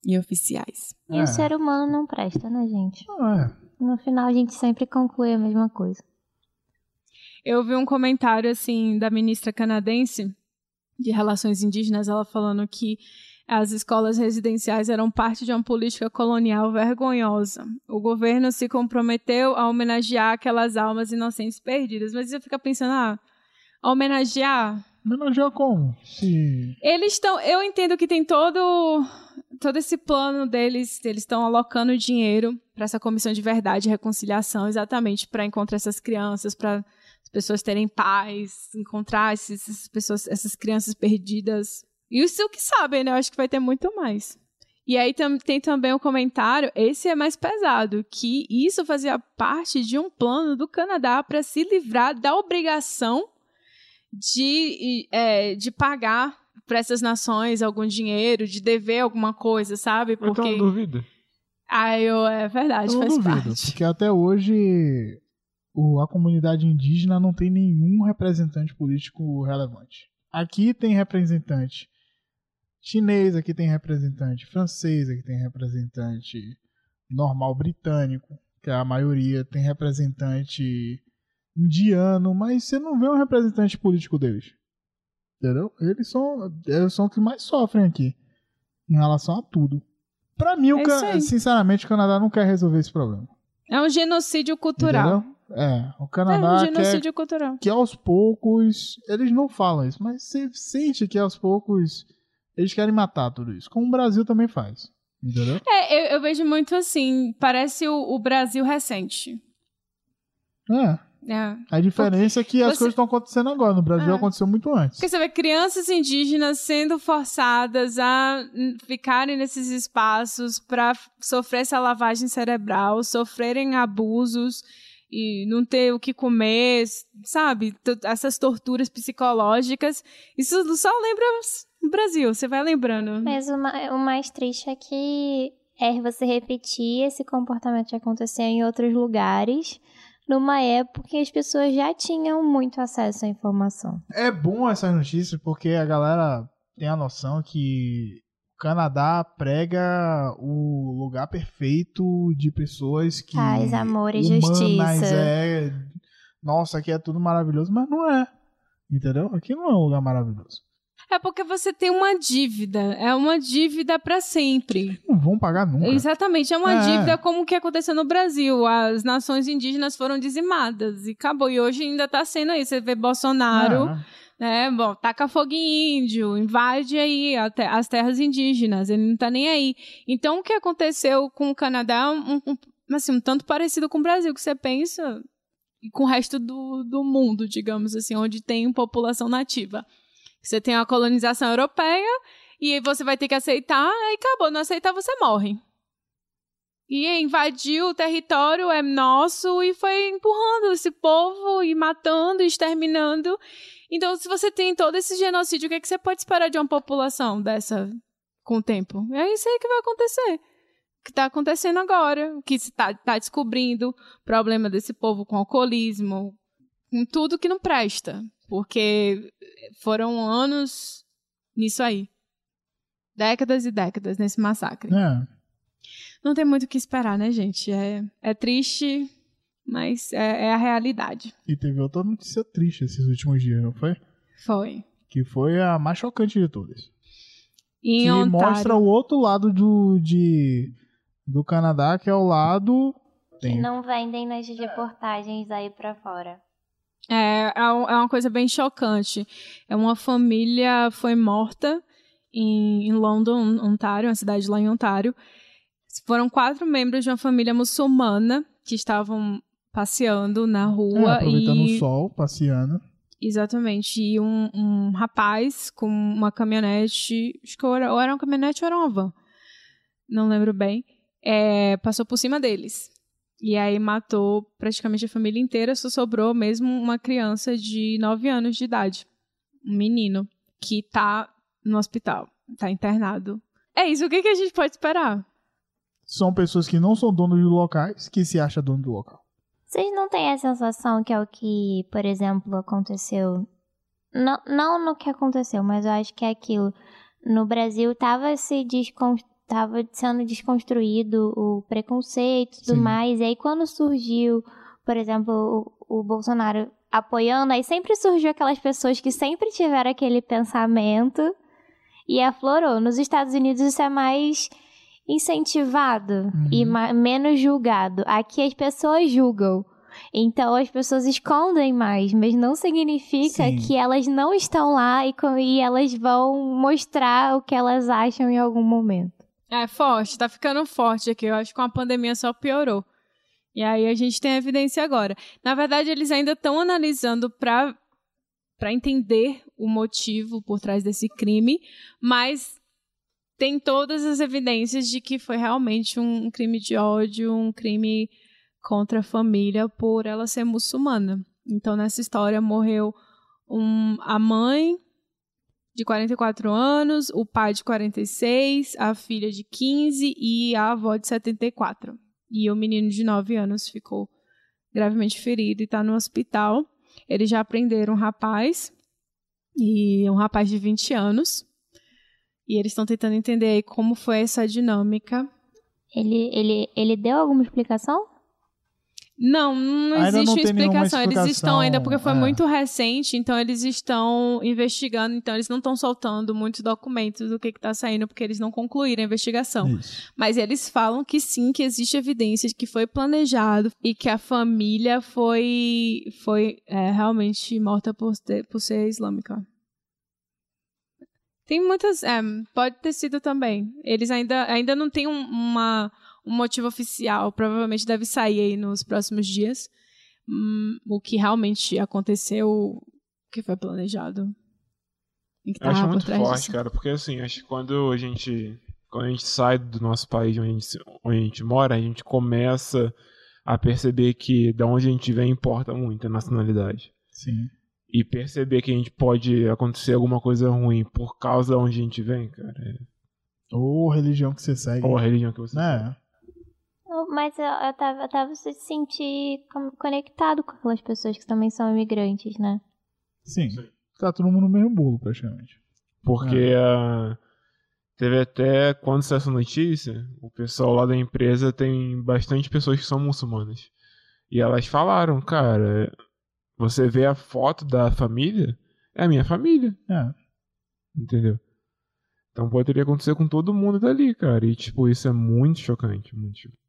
S1: e oficiais.
S3: E é. o ser humano não presta, né, gente?
S4: É.
S3: No final a gente sempre conclui a mesma coisa.
S1: Eu vi um comentário assim da ministra canadense de Relações Indígenas, ela falando que as escolas residenciais eram parte de uma política colonial vergonhosa. O governo se comprometeu a homenagear aquelas almas inocentes perdidas. Mas você fica pensando, ah, homenagear?
S4: Homenagear como? Se...
S1: Eles estão. Eu entendo que tem todo todo esse plano deles, eles estão alocando dinheiro para essa comissão de verdade e reconciliação, exatamente para encontrar essas crianças, para pessoas terem paz, encontrar essas pessoas, essas crianças perdidas. E é o que sabem, né? Eu acho que vai ter muito mais. E aí tam, tem também o um comentário, esse é mais pesado, que isso fazia parte de um plano do Canadá para se livrar da obrigação de, é, de pagar para essas nações algum dinheiro, de dever alguma coisa, sabe?
S2: Porque... Eu duvido.
S1: Ah, eu, é verdade, eu faz duvido, parte.
S4: Porque até hoje o, a comunidade indígena não tem nenhum representante político relevante. Aqui tem representante chinês, aqui tem representante francês, aqui tem representante normal britânico, que é a maioria, tem representante indiano, mas você não vê um representante político deles. Entendeu? Eles são, eles são os que mais sofrem aqui em relação a tudo. Para mim, é sinceramente, o Canadá não quer resolver esse problema.
S1: É um genocídio cultural.
S4: Entendeu? É, o Canadá. É um
S1: genocídio quer, cultural.
S4: Que aos poucos. Eles não falam isso, mas você sente que aos poucos eles querem matar tudo isso. Como o Brasil também faz. Entendeu?
S1: É, eu, eu vejo muito assim, parece o, o Brasil recente.
S4: É.
S1: É.
S4: A diferença é que as
S1: Você-
S4: coisas estão acontecendo agora. No Brasil
S1: Ah.
S4: aconteceu muito antes.
S1: Porque você vê crianças indígenas sendo forçadas a ficarem nesses espaços para sofrer essa lavagem cerebral, sofrerem abusos e não ter o que comer, sabe? Essas torturas psicológicas. Isso só lembra o Brasil, você vai lembrando.
S3: Mas o, ma- o mais triste é que é você repetir esse comportamento que aconteceu em outros lugares, numa época que as pessoas já tinham muito acesso à informação.
S4: É bom essas notícias porque a galera tem a noção que o Canadá prega o lugar perfeito de pessoas que.
S3: Paz, amor e
S4: humanas,
S3: justiça.
S4: É... Nossa, aqui é tudo maravilhoso, mas não é. Entendeu? Aqui não é um lugar maravilhoso.
S1: É porque você tem uma dívida, é uma dívida para sempre.
S4: Não vão pagar nunca.
S1: Exatamente, é uma
S4: É.
S1: dívida como o que aconteceu no Brasil. As nações indígenas foram dizimadas e acabou. E hoje ainda tá sendo aí. Você vê Bolsonaro,
S4: É.
S1: né? Bom, taca fogo em índio, invade aí as terras indígenas. Ele não tá nem aí. Então, o que aconteceu com o Canadá é um, um- assim, um tanto parecido com o Brasil, que você pensa, e com o resto do, do mundo, digamos assim, onde tem população nativa. Você tem a colonização europeia e você vai ter que aceitar, aí acabou. Não aceitar, você morre. E invadiu o território, é nosso, e foi empurrando esse povo, e matando, e exterminando. Então, se você tem todo esse genocídio, o que, é que você pode esperar de uma população dessa com o tempo? É isso aí que vai acontecer. O que está acontecendo agora, o que se está tá descobrindo, problema desse povo com alcoolismo, com tudo que não presta. Porque foram anos nisso aí. Décadas e décadas nesse massacre.
S4: É.
S1: Não tem muito o que esperar, né, gente? É, é triste, mas é, é a realidade.
S4: E teve outra notícia triste esses últimos dias, não foi?
S1: Foi.
S4: Que foi a mais chocante de todas.
S1: E em
S4: que
S1: Ontário.
S4: mostra o outro lado do, de, do Canadá, que é o lado.
S3: Que
S4: Tem.
S3: não vendem nas reportagens aí pra fora.
S1: É, é é uma coisa bem chocante. É uma família foi morta em, em London, Ontário, uma cidade lá em Ontário. Foram quatro membros de uma família muçulmana que estavam passeando na
S4: É,
S1: rua
S4: aproveitando
S1: e
S4: o sol, passeando.
S1: exatamente e um, um rapaz com uma caminhonete, acho que ou era, ou era uma caminhonete ou era uma van, não lembro bem, é, passou por cima deles. E aí matou praticamente a família inteira, só sobrou mesmo uma criança de 9 anos de idade. Um menino que tá no hospital, tá internado. É isso, o que, que a gente pode esperar?
S4: São pessoas que não são donos de locais, que se acham dono do local.
S3: Vocês não têm a sensação que é o que, por exemplo, aconteceu. Não, não no que aconteceu, mas eu acho que é aquilo. No Brasil estava se descon... tava sendo desconstruído o preconceito e tudo
S4: Sim.
S3: mais. E aí quando surgiu, por exemplo, o, o Bolsonaro apoiando, aí sempre surgiu aquelas pessoas que sempre tiveram aquele pensamento e aflorou. Nos Estados Unidos isso é mais incentivado
S4: Uhum.
S3: e ma- menos julgado. Aqui as pessoas julgam. Então as pessoas escondem mais, mas não significa
S4: Sim.
S3: que elas não estão lá e, e elas vão mostrar o que elas acham em algum momento.
S1: É forte, tá ficando forte aqui. Eu acho que com a pandemia só piorou. E aí a gente tem a evidência agora. Na verdade, eles ainda estão analisando para para entender o motivo por trás desse crime, mas tem todas as evidências de que foi realmente um crime de ódio, um crime contra a família por ela ser muçulmana. Então nessa história morreu um, a mãe de 44 anos, o pai de 46, a filha de 15 e a avó de 74. E o menino de 9 anos ficou gravemente ferido e está no hospital. Eles já prenderam um rapaz, e um rapaz de 20 anos. E eles estão tentando entender como foi essa dinâmica.
S3: Ele, ele, ele deu alguma explicação?
S1: Não, não
S4: Ainda
S1: existe
S4: não nenhuma
S1: explicação. Eles estão
S4: explicação,
S1: ainda, porque foi
S4: é.
S1: muito recente, então eles estão investigando, então eles não estão soltando muitos documentos do que está saindo, porque eles não concluíram a investigação.
S4: Isso.
S1: Mas eles falam que sim, que existe evidência de que foi planejado e que a família foi, foi é, realmente morta por, ter- por ser islâmica. Tem muitas. É, pode ter sido também. Eles ainda, ainda não têm um, uma, um motivo oficial. Provavelmente deve sair aí nos próximos dias. Hum, o que realmente aconteceu, o que foi planejado. E que
S2: Eu acho muito forte,
S1: disso.
S2: cara, porque assim, acho que quando a gente. Quando a gente sai do nosso país onde a gente, onde a gente mora, a gente começa a perceber que da onde a gente vem importa muito a nacionalidade.
S4: Sim.
S2: E perceber que a gente pode acontecer alguma coisa ruim por causa de onde a gente vem, cara. É...
S4: Ou religião que você segue.
S2: Ou a religião que você segue.
S3: Mas eu, eu, tava, eu tava se sentir conectado com aquelas pessoas que também são imigrantes, né?
S4: Sim. Tá todo mundo no mesmo bolo, praticamente.
S2: Porque ah, teve até, quando saiu essa notícia, o pessoal lá da empresa tem bastante pessoas que são muçulmanas. E elas falaram, cara, você vê a foto da família, é a minha família,
S4: É.
S2: entendeu? Então poderia acontecer com todo mundo dali, cara. E, tipo, isso é muito chocante, muito chocante.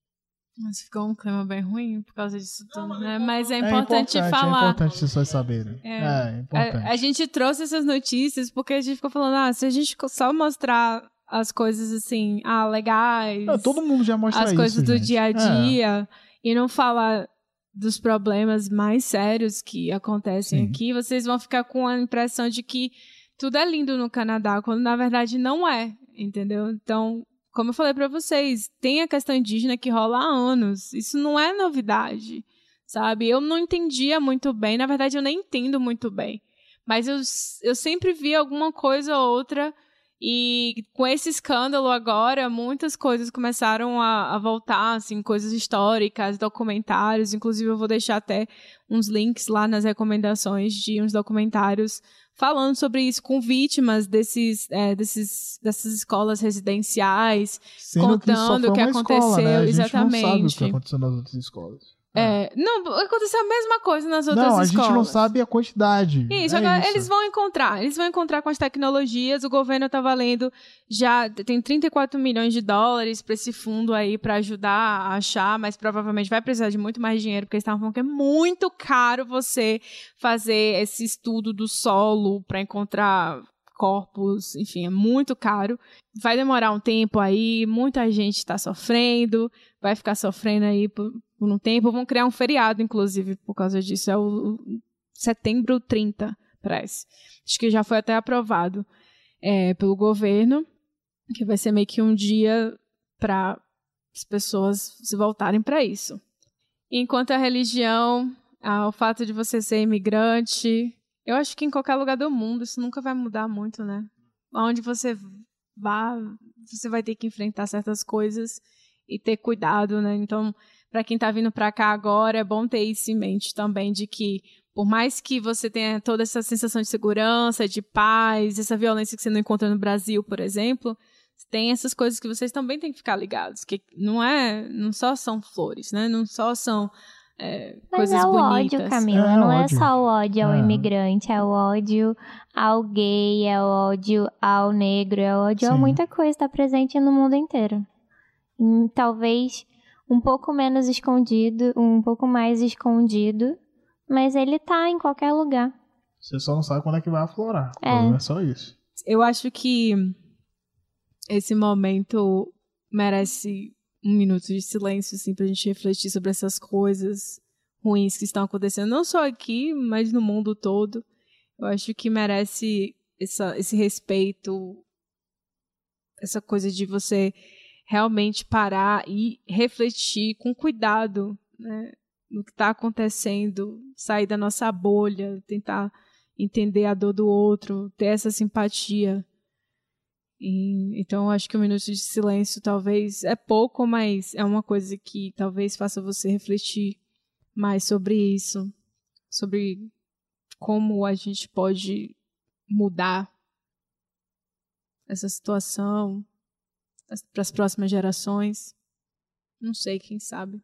S1: Mas ficou um clima bem ruim por causa disso tudo, né? Mas é
S4: É
S1: importante,
S4: É
S1: falar.
S4: importante as pessoas saberem.
S1: É.
S4: É, importante.
S1: A, a gente trouxe essas notícias porque a gente ficou falando, ah, se a gente só mostrar as coisas assim, ah, legais,
S4: Não, todo mundo já mostra
S1: as
S4: isso,
S1: coisas do
S4: gente.
S1: dia a
S4: É.
S1: dia, e não falar dos problemas mais sérios que acontecem
S4: Sim.
S1: aqui, vocês vão ficar com a impressão de que tudo é lindo no Canadá, quando na verdade não é, entendeu? Então, como eu falei pra vocês, tem a questão indígena que rola há anos. Isso não é novidade, sabe? Eu não entendia muito bem, na verdade eu nem entendo muito bem. Mas eu, eu sempre vi alguma coisa ou outra e com esse escândalo agora, muitas coisas começaram a, a voltar, assim, coisas históricas, documentários. Inclusive, eu vou deixar até uns links lá nas recomendações de uns documentários falando sobre isso com vítimas desses, é, desses, dessas escolas residenciais.
S4: Sendo que
S1: contando
S4: foi
S1: o que
S4: uma escola,
S1: aconteceu,
S4: né? A gente não sabe o que
S1: exatamente.
S4: aconteceu nas outras escolas.
S1: É, não, aconteceu a mesma coisa nas outras
S4: não, a
S1: escolas.
S4: gente não sabe a quantidade.
S1: Isso,
S4: é
S1: agora
S4: isso.
S1: eles vão encontrar. Eles vão encontrar com as tecnologias. O governo tá valendo já tem 34 milhões de dólares para esse fundo aí para ajudar a achar, mas provavelmente vai precisar de muito mais dinheiro porque eles estavam falando que é muito caro você fazer esse estudo do solo para encontrar corpos, enfim, é muito caro. Vai demorar um tempo aí, muita gente está sofrendo, vai ficar sofrendo aí por, por um tempo. Vão criar um feriado, inclusive, por causa disso. É o, setembro 30, parece. Acho que já foi até aprovado é, pelo governo, que vai ser meio que um dia para as pessoas se voltarem para isso. Enquanto a religião, o fato de você ser imigrante, eu acho que em qualquer lugar do mundo isso nunca vai mudar muito, né? Onde você vá, você vai ter que enfrentar certas coisas e ter cuidado, né? Então, para quem tá vindo para cá agora, é bom ter isso em mente também de que por mais que você tenha toda essa sensação de segurança, de paz, essa violência que você não encontra no Brasil, por exemplo, tem essas coisas que vocês também têm que ficar ligados, que não é, não só são flores, né? Não só são é,
S3: Mas
S1: coisas
S3: é o
S1: bonitas.
S3: ódio, Camila.
S4: É
S3: não é
S4: ódio.
S3: só o ódio ao
S4: É.
S3: imigrante, é o ódio ao gay, é o ódio ao negro, é o ódio a
S4: Sim.
S3: muita coisa. Está presente no mundo inteiro. Hum, talvez um pouco menos escondido, um pouco mais escondido, mas ele tá em qualquer lugar.
S4: Você só não sabe quando é que vai aflorar.
S3: É.
S4: É só isso.
S1: Eu acho que esse momento merece um minuto de silêncio, assim, pra gente refletir sobre essas coisas ruins que estão acontecendo, não só aqui, mas no mundo todo. Eu acho que merece essa, esse respeito, essa coisa de você realmente parar e refletir com cuidado, né, no que está acontecendo, sair da nossa bolha, tentar entender a dor do outro, ter essa simpatia. E, então, acho que um minuto de silêncio talvez é pouco, mas é uma coisa que talvez faça você refletir mais sobre isso, sobre como a gente pode mudar essa situação para as próximas gerações. Não sei, quem sabe.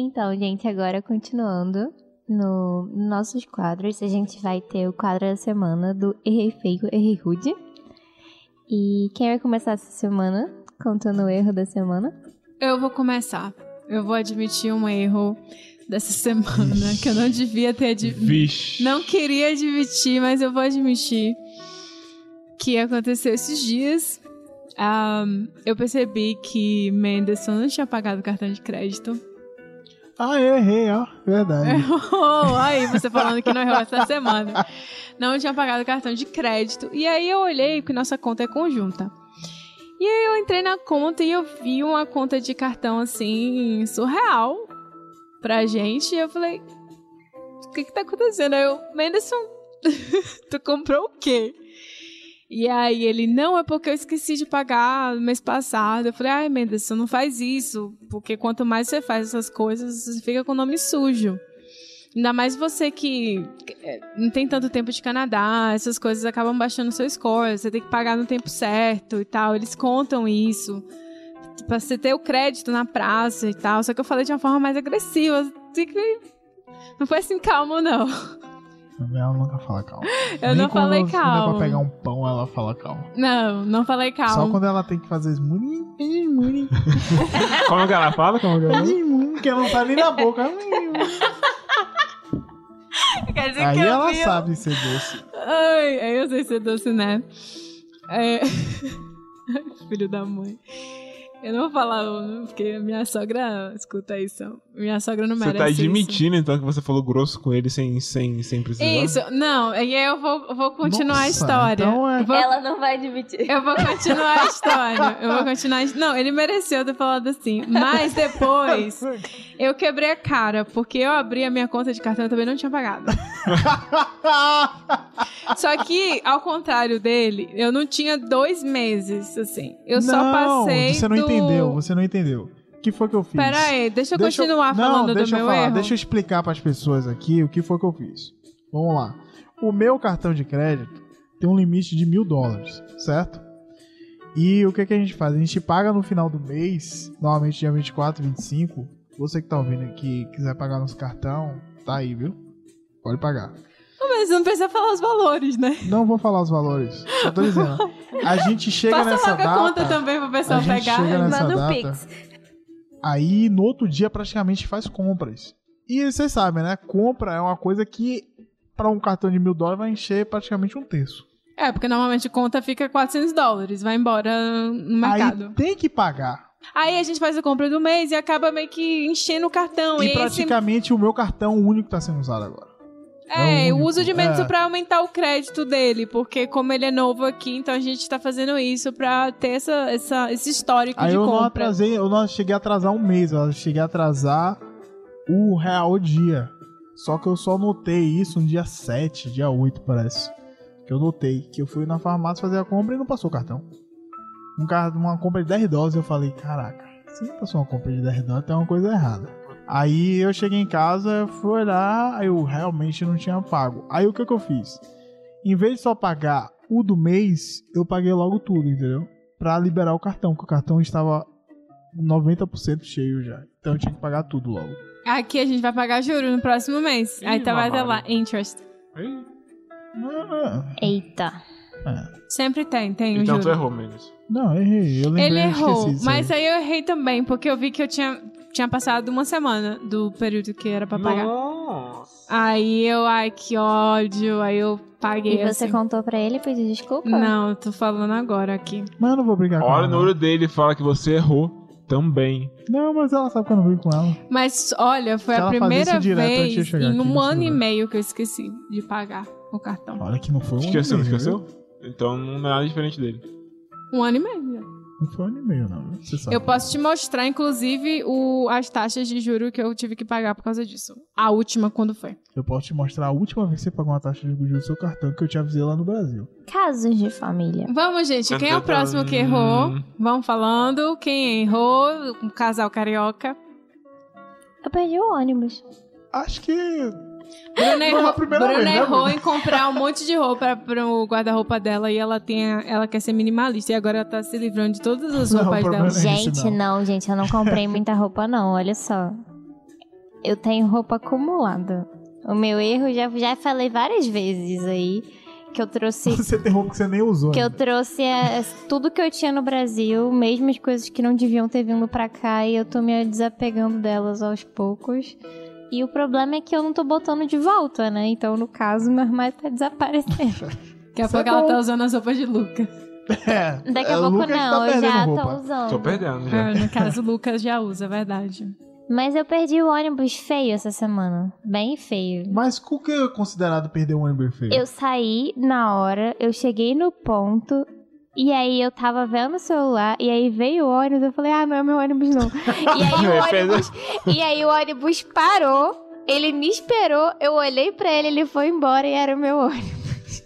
S3: Então, gente, agora continuando no nossos quadros, a gente vai ter o quadro da semana do Errei Feio, Errei Rude. E quem vai começar essa semana contando o erro da semana?
S1: Eu vou começar. Eu vou admitir um erro dessa [laughs] semana que eu não devia ter admitido.
S2: Vixe.
S1: Não queria admitir, mas eu vou admitir que aconteceu esses dias. Ahm, eu percebi que Menderson não tinha pagado o cartão de crédito.
S4: Ah, eu errei, ó. Verdade. [laughs]
S1: Oh, aí você falando que não errou essa semana. Não tinha pagado o cartão de crédito. E aí eu olhei, porque nossa conta é conjunta. E aí eu entrei na conta e eu vi uma conta de cartão assim, surreal pra gente. E eu falei, o que que tá acontecendo? Aí eu, Menderson, [laughs] tu comprou o quê? E aí ele, não, é porque eu esqueci de pagar no mês passado. Eu falei, ai, Menderson, não faz isso. Porque quanto mais você faz essas coisas, você fica com o nome sujo. Ainda mais você que é, não tem tanto tempo de Canadá, essas coisas acabam baixando o seu score, você tem que pagar no tempo certo e tal. Eles contam isso. Pra você ter o crédito na praça e tal. Só que eu falei de uma forma mais agressiva. Assim Não foi assim calmo, não.
S4: Ela nunca fala calma. [laughs]
S1: Eu
S4: Nem
S1: não
S4: quando-
S1: falei
S4: Quando é pra pegar um pão, ela fala calma.
S1: Não, não falei
S4: Só
S1: calmo.
S4: quando ela tem que fazer smoothie, smoothie, [laughs]
S2: Como que ela fala? Como que ela fala?
S4: que ela não tá nem na boca. [laughs]
S1: Quer dizer
S4: Aí
S1: que
S4: ela
S1: vi-
S4: sabe ser doce.
S1: Ai, aí eu sei ser doce, né? É... Filho da mãe. Eu não vou falar, o- porque a minha sogra escuta isso. Minha sogra não
S2: Você
S1: merece
S2: tá
S1: isso.
S2: admitindo, então, que você falou grosso com ele sem, sem, sem precisar?
S1: Isso, não, e aí eu vou, vou continuar a
S4: Nossa,
S1: história.
S4: então é-
S1: Vou-
S3: Ela não vai admitir.
S1: Eu vou continuar a história. Eu vou continuar. a- Não, ele mereceu ter falado assim. Mas depois, [laughs] eu quebrei a cara, porque eu abri a minha conta de cartão e também não tinha pagado. [laughs] Só que, ao contrário dele, eu não tinha dois meses, assim. Eu só
S4: Não,
S1: passei.
S4: Você não
S1: do...
S4: entendeu, você não entendeu. O que foi que eu fiz?
S1: Pera aí, deixa eu
S4: Deixa
S1: continuar
S4: não,
S1: falando
S4: deixa
S1: do
S4: eu
S1: meu
S4: falar,
S1: erro.
S4: Deixa eu explicar pras pessoas aqui o que foi que eu fiz. Vamos lá. O meu cartão de crédito tem um limite de mil dólares, certo? E o que, que a gente faz? A gente paga no final do mês, normalmente dia 24, 25. Você que tá ouvindo aqui quiser pagar nosso cartão, tá aí, viu? Pode pagar.
S1: Mas não precisa falar os valores, né?
S4: Não vou falar os valores, só tô dizendo. A gente [laughs] chega
S1: Passa
S4: nessa
S1: logo a
S4: data.
S1: conta também pro pessoal
S4: a gente
S1: pegar.
S4: chega nessa
S3: Manda
S4: data.
S3: pix.
S4: Aí no outro dia praticamente faz compras. E vocês sabem, né? Compra é uma coisa que para um cartão de mil dólares vai encher praticamente um terço.
S1: É, porque normalmente conta fica 400 dólares, vai embora no mercado.
S4: Aí tem que pagar.
S1: Aí a gente faz a compra do mês e acaba meio que enchendo o cartão.
S4: e
S1: E,
S4: praticamente o meu cartão único tá sendo usado agora.
S1: é,
S4: é o
S1: uso de menos
S4: é.
S1: pra aumentar o crédito dele, porque como ele é novo aqui, então a gente tá fazendo isso pra ter essa, essa, esse histórico
S4: Aí
S1: de
S4: eu não
S1: compra.
S4: atrasei, eu não cheguei a atrasar um mês, eu cheguei a atrasar o real dia. Só que eu só notei isso no dia 7, dia 8, parece. Que eu notei que eu fui na farmácia fazer a compra e não passou o cartão. Um car- uma compra de 10 dólares, eu falei, caraca, se não passou uma compra de 10 dólares, tem uma coisa errada. Aí eu cheguei em casa, fui olhar, aí eu realmente não tinha pago. Aí o que, que eu fiz? Em vez de só pagar o do mês, eu paguei logo tudo, entendeu? Pra liberar o cartão, porque o cartão estava 90% cheio já. Então eu tinha que pagar tudo logo.
S1: Aqui a gente vai pagar juro no próximo mês.
S2: Ih,
S1: Aí tá vai ter lá, interest.
S4: Ah,
S3: Eita.
S4: é.
S1: Sempre tem, tem o
S2: Então tu
S1: juro.
S2: errou, menos.
S4: Não, errei. Eu lembrei,
S1: Ele
S4: eu
S1: errou, mas
S4: aí.
S1: aí eu errei também, porque eu vi que eu tinha, tinha passado uma semana do período que era pra pagar.
S2: Nossa.
S1: Aí eu, ai, que ódio. Aí eu paguei
S3: E você
S1: assim.
S3: contou pra ele e pediu desculpa?
S1: Não, eu tô falando agora aqui.
S4: Mas eu não vou brigar com
S2: Olha no olho dele e fala que você errou também.
S4: Não, mas ela sabe que eu não brigo com ela.
S1: Mas olha, foi
S4: Se
S1: a primeira
S4: direto, eu
S1: vez em um ano e meio que eu esqueci de pagar o cartão.
S4: Olha que não foi um
S2: Esqueceu, não esqueceu? Então não é nada diferente dele.
S1: Um ano e meio.
S4: Não foi um ano e meio, não. Você sabe.
S1: Eu posso te mostrar, inclusive, o, as taxas de juro que eu tive que pagar por causa disso. A última, quando foi.
S4: Eu posso te mostrar a última vez que você pagou uma taxa de juros do seu cartão que eu te avisei lá no Brasil.
S3: Casos de família.
S1: Vamos, gente. Quem é o próximo que errou? Vamos falando. Quem errou? Um casal carioca.
S3: Eu perdi o ônibus.
S4: Acho que.
S1: Bruna
S4: Não é a
S1: errou, Bruna
S4: vez, né,
S1: errou
S4: Bruna?
S1: em comprar um monte de roupa pro guarda-roupa dela e ela tem a- ela quer ser minimalista e agora ela tá se livrando de todas as [laughs]
S4: Não,
S1: roupas
S4: problema
S1: dela.
S4: não é
S3: Gente, não. gente, eu não comprei [laughs] muita roupa, não. Olha só. eu tenho roupa acumulada. O meu erro, já, já falei várias vezes aí, que eu trouxe
S4: Você tem roupa que você nem usou.
S3: que eu
S4: ainda.
S3: trouxe é, tudo que eu tinha no Brasil, mesmo as coisas que não deviam ter vindo pra cá, e eu tô me desapegando delas aos poucos. E o problema é que eu não tô botando de volta, né? Então, no caso, meu armário tá desaparecendo. [laughs]
S1: Daqui a
S4: Isso é
S1: pouco ela tá usando as roupas de Luca.
S4: É,
S3: Daqui a
S4: é,
S3: pouco
S4: Lucas
S3: não,
S4: tá
S3: eu já
S4: roupa.
S3: tô usando.
S2: Tô perdendo já.
S1: É, no caso, o Lucas já usa, é verdade.
S3: Mas eu perdi o ônibus feio essa semana. Bem feio.
S4: Mas o que é considerado perder um ônibus feio?
S3: Eu saí na hora, eu cheguei no ponto, e aí eu tava vendo o celular, e aí veio o ônibus, eu falei, ah, não é meu ônibus não. [laughs] e, aí o ônibus, e aí o ônibus parou, ele me esperou, eu olhei pra ele, ele foi embora e era o meu ônibus.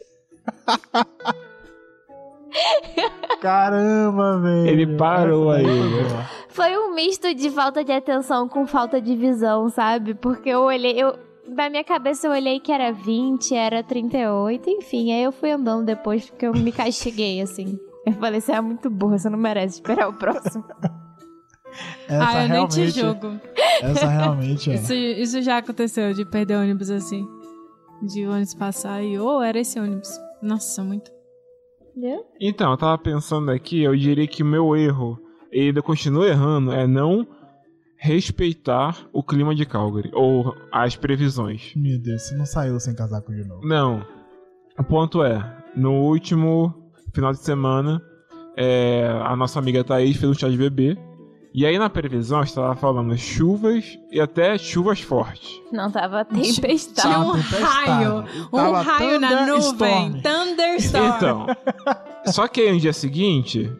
S3: [laughs]
S4: Caramba, velho.
S2: Ele parou aí,
S4: foi
S2: né?
S3: Foi um misto de falta de atenção com falta de visão, sabe? Porque eu olhei, eu... Na minha cabeça eu olhei que era 20, era 38, enfim. Aí eu fui andando depois porque eu me castiguei, assim. Eu falei, você é muito burra, você não merece esperar o próximo. [laughs]
S4: Essa
S1: ah, eu nem te
S4: realmente,
S1: julgo.
S4: essa realmente é.
S1: Isso, isso já aconteceu, de perder ônibus assim. De ônibus passar e, ô, era esse ônibus. Nossa, muito.
S3: Entendeu?
S2: Então, eu tava pensando aqui, eu diria que o meu erro, e ainda continuo errando, é não respeitar o clima de Calgary, ou as previsões.
S4: Meu Deus, você não saiu sem casaco de novo.
S2: Não. O ponto é, no último final de semana, é, a nossa amiga Thaís fez um chá de bebê. E aí na previsão estava falando chuvas e até chuvas fortes.
S3: Não tava
S1: Tinha
S3: tempestade.
S1: um
S4: tempestade.
S1: raio. Um
S4: Tava
S1: raio na nuvem. Thunderstorm.
S2: Então, só que aí no dia seguinte,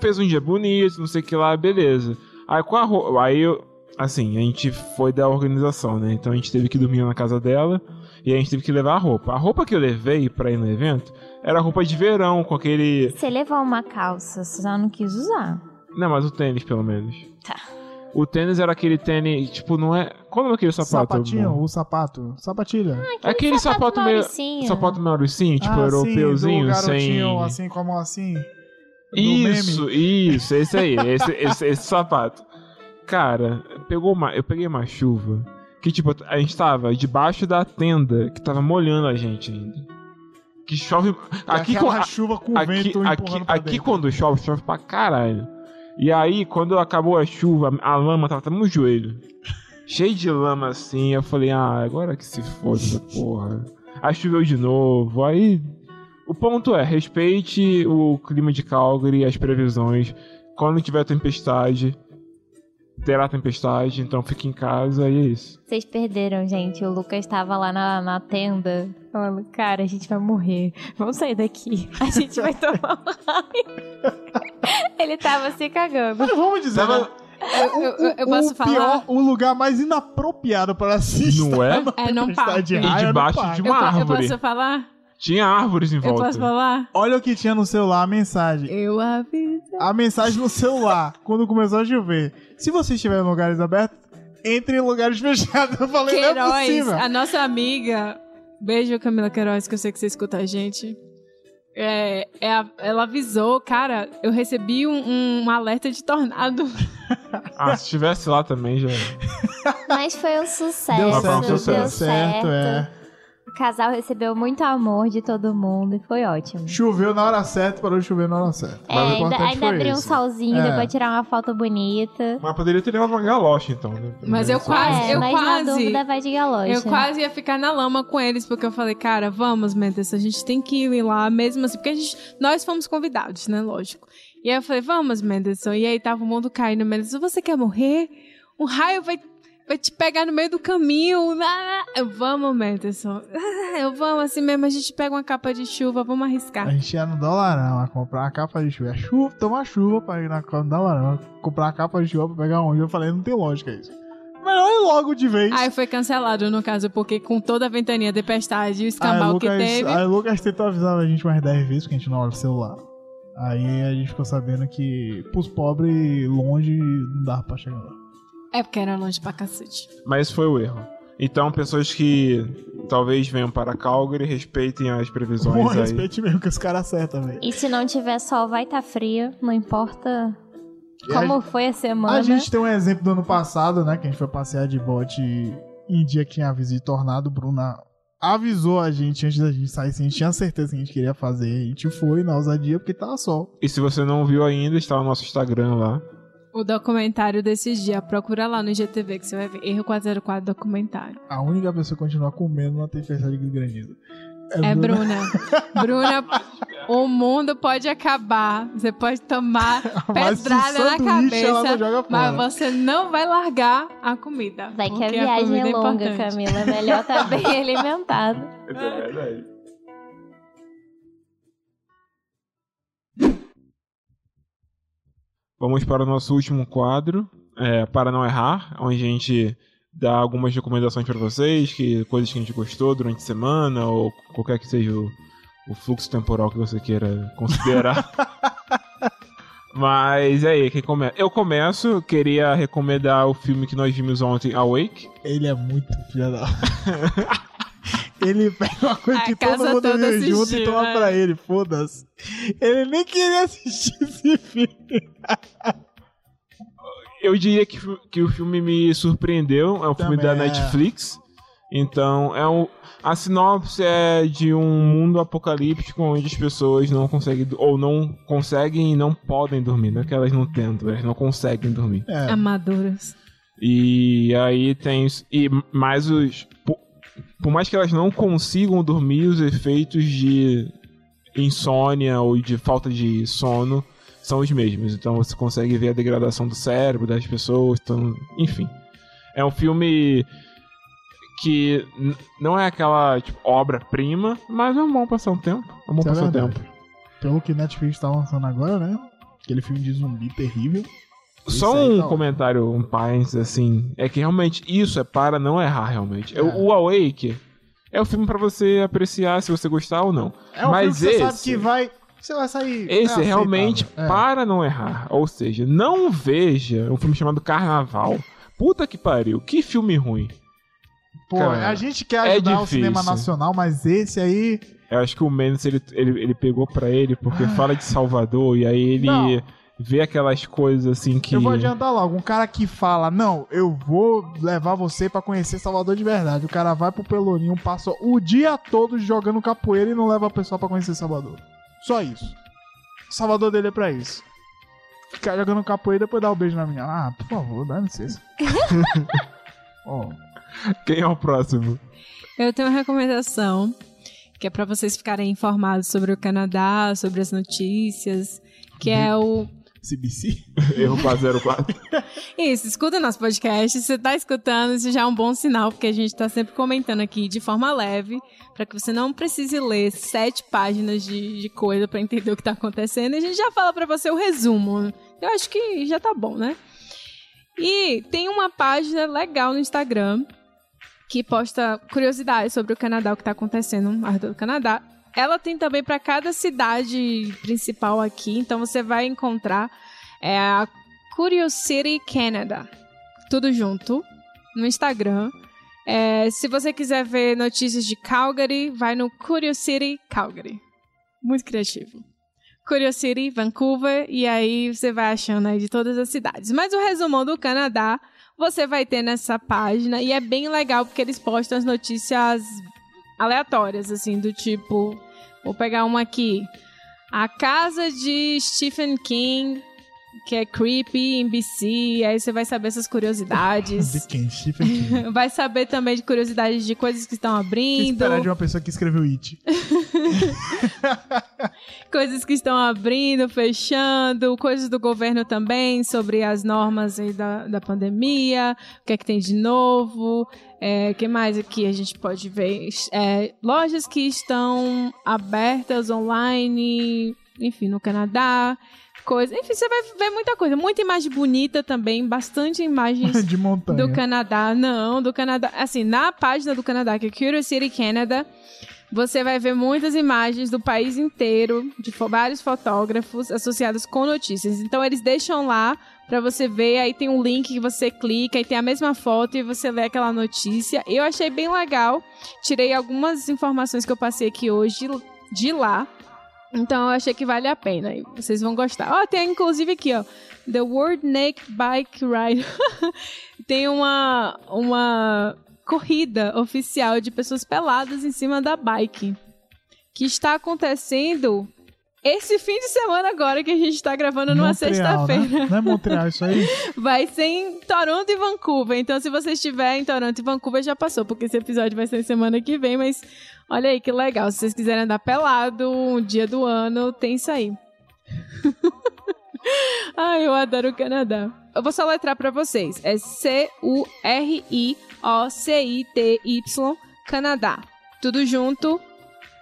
S2: fez um dia bonito, não sei o que lá, beleza. Aí com a roupa, aí eu, assim, a gente foi da organização, né? Então a gente teve que dormir na casa dela e a gente teve que levar a roupa. A roupa que eu levei pra ir no evento era roupa de verão, com aquele.
S3: Você levou uma calça, você só não quis usar.
S2: Não, mas o tênis, pelo menos.
S3: Tá.
S2: O tênis era aquele tênis, tipo, não é. Qual é aquele sapato?
S4: Sapatinho, o sapato. Sapatilha.
S2: Aquele sapato, meio.
S3: Mauricinho.
S2: Sapato Mauricinho, tipo,
S4: ah,
S2: europeuzinho,
S4: sim, do garotinho,
S2: sem.
S4: assim, com a mão assim.
S2: Isso,
S4: meme.
S2: isso, esse aí, [laughs] esse, esse, esse sapato. Cara, pegou uma, eu peguei uma chuva que, tipo, a gente tava debaixo da tenda que tava molhando a gente ainda. Que chove. Aqui, com-
S4: chuva com
S2: aqui,
S4: vento
S2: aqui, aqui quando chove, chove pra caralho. E aí, quando acabou a chuva, a lama tava até no joelho. Cheio de lama assim, eu falei, ah, agora que se foda porra. Aí choveu de novo, aí. O ponto é, respeite o clima de Calgary, as previsões. Quando tiver tempestade, terá tempestade, então fique em casa e é isso.
S3: Vocês perderam, gente. O Lucas tava lá na, na tenda falando, cara, a gente vai morrer. Vamos sair daqui. A gente vai tomar um raio. Ele tava se cagando.
S4: Mas vamos dizer,
S2: Tava-
S4: né? É o,
S1: Eu- eu- eu posso
S4: o pior,
S1: falar?
S4: o lugar mais inapropriado para assistir.
S2: Não é?
S1: É num parque.
S2: E debaixo de
S1: Eu,
S2: uma
S1: eu
S2: árvore.
S1: posso falar?
S2: Tinha árvores em
S1: Eu
S2: volta.
S1: posso falar?
S4: Olha o que tinha no celular, a mensagem.
S1: Eu aviso.
S4: A mensagem no celular, [laughs] quando começou a chover. Se você estiver em lugares abertos, entre em lugares [laughs] fechados. Eu falei, não é
S1: Queiroz,
S4: possível.
S1: a nossa amiga. Beijo, Camila Queiroz, que eu sei que você escuta a gente. É, é a- ela avisou, cara, eu recebi um, um alerta de tornado. [laughs]
S2: Ah, se estivesse lá também já.
S3: Mas foi um sucesso.
S4: Deu certo,
S2: deu
S3: deu
S2: certo,
S3: certo.
S4: é.
S3: O casal recebeu muito amor de todo mundo e foi ótimo.
S4: Choveu na hora certa, parou de chover na hora certa.
S3: É,
S4: Mas
S3: ainda, ainda abriu um solzinho,
S4: É.
S3: pra tirar uma foto bonita.
S2: Mas poderia ter levado uma galocha, então, né?
S1: Mas eu quase,
S3: é,
S1: eu
S3: mas na
S1: quase.
S3: dúvida vai de galocha.
S1: Eu quase ia ficar na lama com eles, porque eu falei, cara, vamos, Mendes, a gente tem que ir lá mesmo assim, porque a gente, nós fomos convidados, né, lógico. E aí eu falei, vamos, Menderson. E aí tava o mundo caindo, Menderson, você quer morrer? Um raio vai, vai te pegar no meio do caminho. Ah, eu, vamos, Menderson. Ah, eu vamos assim mesmo, a gente pega uma capa de chuva, vamos arriscar.
S4: A gente ia no Dolarão a comprar uma capa de chuva. É chuva, tomar chuva pra ir na no Dolarão. Comprar uma capa de chuva pra pegar onde? Eu falei, não tem lógica isso. Melhor ir logo de vez.
S1: Aí foi cancelado, no caso, porque com toda a ventania, tempestade e o escambau que teve.
S4: aí o Lucas tentou avisar a gente umas 10 vezes, porque a gente não olha o celular. Aí a gente ficou sabendo que pros pobres longe não dava pra chegar lá.
S1: É porque era longe pra cacete.
S2: Mas esse foi o erro. Então, pessoas que talvez venham para Calgary, respeitem as previsões
S4: Bom,
S2: aí.
S4: respeite mesmo que os caras acertam, velho.
S3: E se não tiver sol, vai estar tá frio, não importa
S4: E a
S3: Como foi a semana?
S4: A gente tem um exemplo do ano passado, né? Que a gente foi passear de bote em dia que tinha aviso de tornado. Bruna avisou a gente antes da gente sair. Se a gente tinha certeza que a gente queria fazer. A gente foi na ousadia porque tava sol.
S2: E se você não viu ainda, está no nosso Instagram lá.
S1: O documentário desses dias, procura lá no IGTV que você vai ver. Erro 404 documentário.
S4: A única pessoa que continua comendo uma tempestade de granizo.
S1: É Bruna. [laughs] Bruna, o mundo pode acabar. Você pode tomar [laughs] pedrada na cabeça. Mas você não vai largar a comida.
S3: Vai que a viagem
S1: comida
S3: é longa,
S1: importante.
S3: Camila. É melhor estar bem [laughs] alimentado.
S2: É verdade. Vamos para o nosso último quadro, é, para não errar, onde a gente dá algumas recomendações para vocês, que coisas que a gente gostou durante a semana ou qualquer que seja o, o fluxo temporal que você queira considerar. [laughs] Mas e aí, quem começa? Eu começo, queria recomendar o filme que nós vimos ontem, Awake.
S4: Ele é muito filha da. [laughs] ele pega uma coisa
S1: A
S4: que todo mundo viu junto e toma
S1: né?
S4: pra ele, foda-se. Ele nem queria assistir [laughs] esse filme.
S2: Eu diria que, que o filme me surpreendeu. É um filme da
S4: Também é.
S2: Netflix. Então, é um, a sinopse é de um mundo apocalíptico onde as pessoas não conseguem, ou não conseguem e não podem dormir. Não é que elas não tentam, elas não conseguem dormir.
S4: É,
S1: Amadoras.
S2: E aí tem. E mais os. Por, mais que elas não consigam dormir, os efeitos de insônia ou de falta de sono são os mesmos. Então você consegue ver a degradação do cérebro das pessoas. Então, enfim. É um filme que não é aquela tipo, obra-prima, mas é um bom passar um tempo. É um bom
S4: Isso é
S2: passar o
S4: verdade.
S2: tempo.
S4: pelo que Netflix tá lançando agora, né? Aquele filme de zumbi terrível.
S2: Só
S4: aí
S2: um
S4: tá
S2: comentário, um parênteses, assim, é que realmente isso é para não errar, realmente.
S4: É.
S2: O, o Awake é o filme pra você apreciar se você gostar ou não.
S4: É um
S2: Mas
S4: filme que você sabe
S2: esse-
S4: que vai. Você vai sair.
S2: Esse é
S4: é
S2: realmente.
S4: É.
S2: para não errar. Ou seja, não veja um filme chamado Carnaval. Puta que pariu, que filme ruim.
S4: Pô,
S2: Cara,
S4: a gente quer
S2: é
S4: ajudar o
S2: difícil.
S4: cinema nacional, mas esse aí.
S2: Eu acho que o Mendes ele, ele, ele pegou pra ele porque fala de Salvador e aí ele
S4: Ah. Não.
S2: Vê aquelas coisas assim que.
S4: Eu vou adiantar logo. Um cara que fala, não, eu vou levar você pra conhecer Salvador de verdade. O cara vai pro Pelourinho, passa o dia todo jogando capoeira e não leva a pessoa pra conhecer Salvador. Só isso. O Salvador dele é pra isso. Ficar jogando capoeira e depois dar o um beijo na minha. Ah, por favor, dá licença. [laughs] Ó,
S2: Quem é o próximo?
S1: Eu tenho uma recomendação que é pra vocês ficarem informados sobre o Canadá, sobre as notícias, que é o
S4: CBC? [laughs]
S2: Erro 404.
S1: Isso, escuta nosso podcast. Se você tá escutando, isso já é um bom sinal, porque a gente tá sempre comentando aqui de forma leve, para que você não precise ler sete páginas de, de coisa para entender o que tá acontecendo. E a gente já fala para você o resumo. Eu acho que já tá bom, né? E tem uma página legal no Instagram que posta curiosidades sobre o Canadá, o que tá acontecendo no redor do Canadá. Ela tem também para cada cidade principal aqui, então você vai encontrar é a Curiosity Canada. Tudo junto no Instagram. É, se você quiser ver notícias de Calgary, vai no Curiosity Calgary. Muito criativo. Curiosity, Vancouver, e aí você vai achando aí de todas as cidades. Mas o resumão do Canadá você vai ter nessa página e é bem legal porque eles postam as notícias aleatórias, assim, do tipo. Vou pegar uma aqui. A casa de Stephen King, que é creepy em BC. Aí você vai saber essas [laughs]
S4: De
S1: curiosidades.
S4: quem? Stephen King. [laughs]
S1: vai saber também de curiosidades de coisas que estão
S4: que
S1: abrindo.
S4: esperar de uma pessoa que escreveu It? [laughs]
S1: coisas que estão abrindo, fechando, coisas do governo também sobre as normas aí da, da pandemia, o que é que tem de novo, é, que mais aqui a gente pode ver? É, lojas que estão abertas online, enfim, no Canadá, coisa, enfim, você vai ver muita coisa, muita imagem bonita também, bastante imagens [laughs]
S4: de montanha.
S1: do Canadá, não, do Canadá. Assim, na página do Canadá, que é Curiosity Canada, você vai ver muitas imagens do país inteiro, de vários fotógrafos associados com notícias. Então, eles deixam lá pra você ver, aí tem um link que você clica e tem a mesma foto e você lê aquela notícia. Eu achei bem legal. Tirei algumas informações que eu passei aqui hoje de lá. Então eu achei que vale a pena. Vocês vão gostar. Ó, tem inclusive aqui, ó. The World Naked Bike Ride. [laughs] tem uma, uma corrida oficial de pessoas peladas em cima da bike. Que está acontecendo esse fim de semana agora que a gente tá gravando numa
S4: Montreal,
S1: sexta-feira.
S4: Né? Não é Montreal isso aí? [laughs]
S1: Vai ser em Toronto e Vancouver. Então, se você estiver em Toronto e Vancouver, já passou, porque esse episódio vai ser semana que vem. Mas olha aí que legal. Se vocês quiserem andar pelado um dia do ano, tem isso aí. [laughs] Ai, eu adoro o Canadá. Eu vou só letrar pra vocês. É C-U-R-I-O-C-I-T-Y Canadá. Tudo junto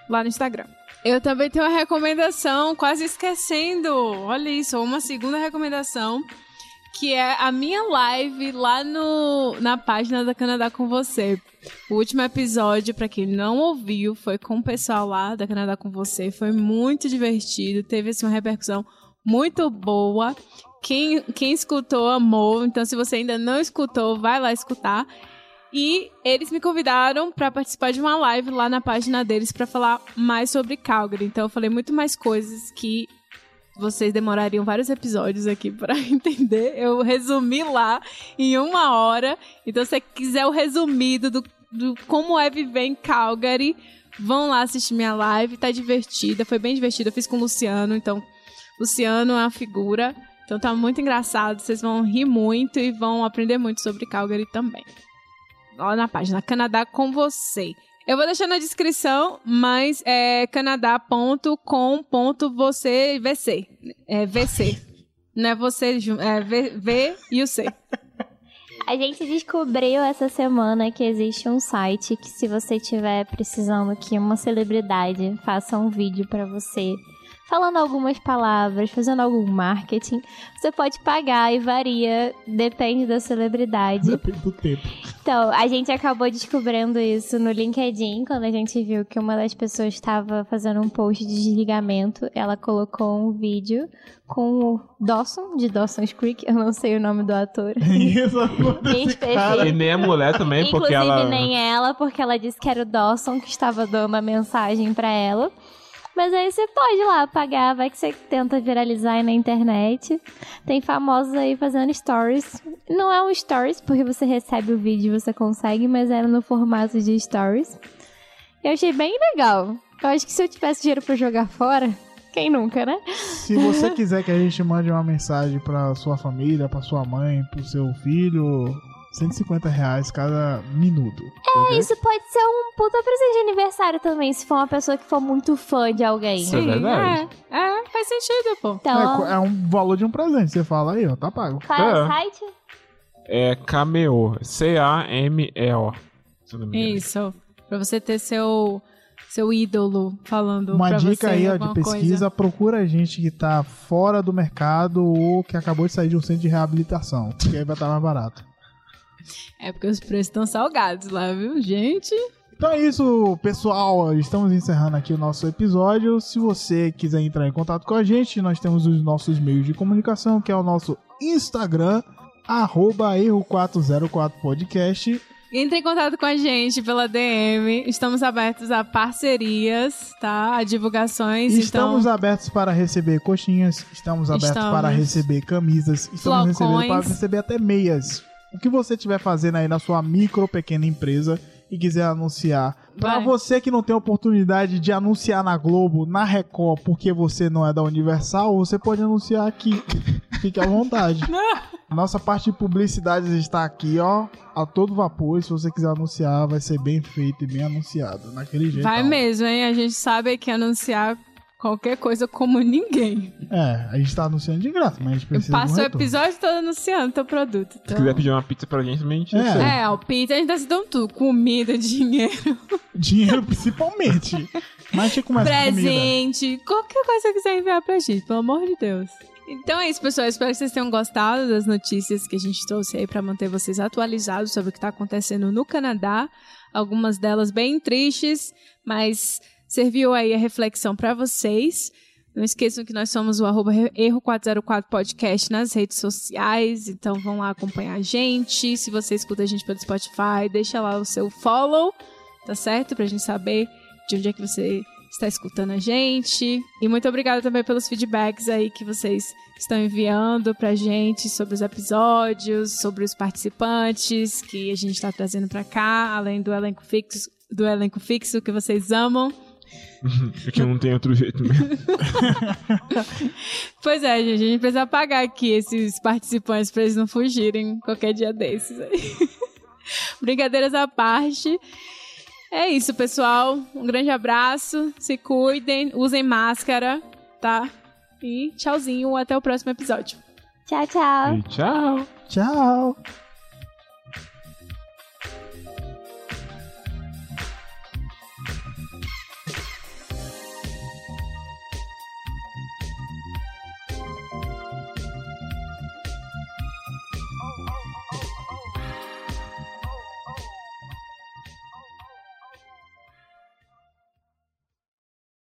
S1: lá no Instagram. Eu também tenho uma recomendação, quase esquecendo. Olha isso, uma segunda recomendação, que é a minha live lá no, na página da Canadá com você. O último episódio, para quem não ouviu, foi com o pessoal lá da Canadá com você. Foi muito divertido, teve assim, uma repercussão muito boa. Quem, quem escutou amou, então se você ainda não escutou, vai lá escutar. E eles me convidaram para participar de uma live lá na página deles para falar mais sobre Calgary. Então eu falei muito mais coisas que vocês demorariam vários episódios aqui para [laughs] entender. Eu resumi lá em uma hora. Então se você quiser o resumido do, do como é viver em Calgary, vão lá assistir minha live. Tá divertida, foi bem divertida. Eu fiz com o Luciano, então Luciano é uma figura. Então tá muito engraçado, vocês vão rir muito e vão aprender muito sobre Calgary também lá na página Canadá com você. Eu vou deixar na descrição, mas é canadá.com.você VC. É VC. Não é você, é v, v e o C.
S3: A gente descobriu essa semana que existe um site que se você estiver precisando que uma celebridade faça um vídeo para você falando algumas palavras, fazendo algum marketing, você pode pagar e varia, depende da celebridade.
S4: Depende do tempo.
S3: Então, a gente acabou descobrindo isso no LinkedIn, quando a gente viu que uma das pessoas estava fazendo um post de desligamento, ela colocou um vídeo com o Dawson, de Dawson's Creek, eu não sei o nome do ator. [laughs]
S4: Isso,
S3: específico.
S2: E nem a mulher também, porque
S3: Inclusive,
S2: ela.
S3: nem ela, porque ela disse que era o Dawson que estava dando a mensagem pra ela. Mas aí você pode lá pagar, vai que você tenta viralizar aí na internet. Tem famosos aí fazendo stories. Não é um stories, porque você recebe o vídeo e você consegue, mas era no formato de stories. Eu achei bem legal. Eu acho que se eu tivesse dinheiro pra jogar fora, quem nunca, né?
S4: Se você quiser que a gente mande uma mensagem pra sua família, pra sua mãe, pro seu filho, 150 reais cada minuto.
S3: É, isso pode ser um puta presente de aniversário também, se for uma pessoa que for muito fã de alguém.
S2: Isso é verdade.
S1: É, é, faz sentido, pô.
S3: Então,
S4: É, é um valor de um presente. Você fala aí, ó, tá pago.
S3: qual é o
S2: É.
S3: site?
S2: É Cameo. C-A-M-E-O. Se eu não me engano.
S1: Isso. Pra você ter seu, seu ídolo falando
S4: Uma
S1: pra
S4: dica
S1: você
S4: aí, ó, de pesquisa,
S1: coisa.
S4: procura gente que tá fora do mercado ou que acabou de sair de um centro de reabilitação, porque aí vai estar mais barato.
S1: É porque os preços estão salgados lá, viu, gente?
S4: Então é isso, pessoal. Estamos encerrando aqui o nosso episódio. Se você quiser entrar em contato com a gente, nós temos os nossos meios de comunicação, que é o nosso Instagram, arroba erro404podcast.
S1: Entre em contato com a gente pela DM. Estamos abertos a parcerias, tá? A divulgações.
S4: Estamos
S1: então,
S4: abertos para receber coxinhas, estamos abertos
S1: Estamos.
S4: para receber camisas, estamos para receber até meias. O que você estiver fazendo aí na sua micro ou pequena empresa e quiser anunciar. Para você que não tem oportunidade de anunciar na Globo, na Record, porque você não é da Universal, você pode anunciar aqui. [laughs] Fique à vontade. [laughs] Nossa parte de publicidade está aqui, ó, a todo vapor. E se você quiser anunciar, vai ser bem feito e bem anunciado. Naquele jeito.
S1: vai mesmo, hein? A gente sabe que anunciar qualquer coisa como ninguém.
S4: É, a gente tá anunciando de graça, mas a gente
S1: Eu
S4: precisa de um
S1: passo o
S4: retorno.
S1: episódio todo anunciando teu produto.
S2: Se
S1: Então...
S2: quiser pedir uma pizza pra gente, também a gente
S4: É.
S1: É, o pizza a gente tá se dando tudo. Comida, [laughs] dinheiro,
S4: Dinheiro principalmente. Mas a gente começa com comida.
S1: presente, qualquer coisa que você quiser enviar pra gente, pelo amor de Deus. Então é isso, pessoal. Espero que vocês tenham gostado das notícias que a gente trouxe aí pra manter vocês atualizados sobre o que tá acontecendo no Canadá. Algumas delas bem tristes, mas serviu aí a reflexão pra vocês. Não esqueçam que nós somos o arroba Erro404 Podcast nas redes sociais, então vão lá acompanhar a gente. Se você escuta a gente pelo Spotify, deixa lá o seu follow, tá certo? Pra gente saber de onde é que você está escutando a gente. E muito obrigada também pelos feedbacks aí que vocês estão enviando pra gente sobre os episódios, sobre os participantes que a gente está trazendo pra cá, além do elenco fixo, do elenco fixo que vocês amam.
S2: É [laughs] que não tem outro jeito mesmo. [laughs]
S1: Pois é, gente, a gente precisa pagar aqui esses participantes pra eles não fugirem qualquer dia desses aí. [laughs] Brincadeiras à parte. É isso, pessoal. Um grande abraço. Se cuidem, usem máscara, tá? E tchauzinho, até o próximo episódio.
S3: Tchau, tchau.
S2: E tchau.
S4: Tchau.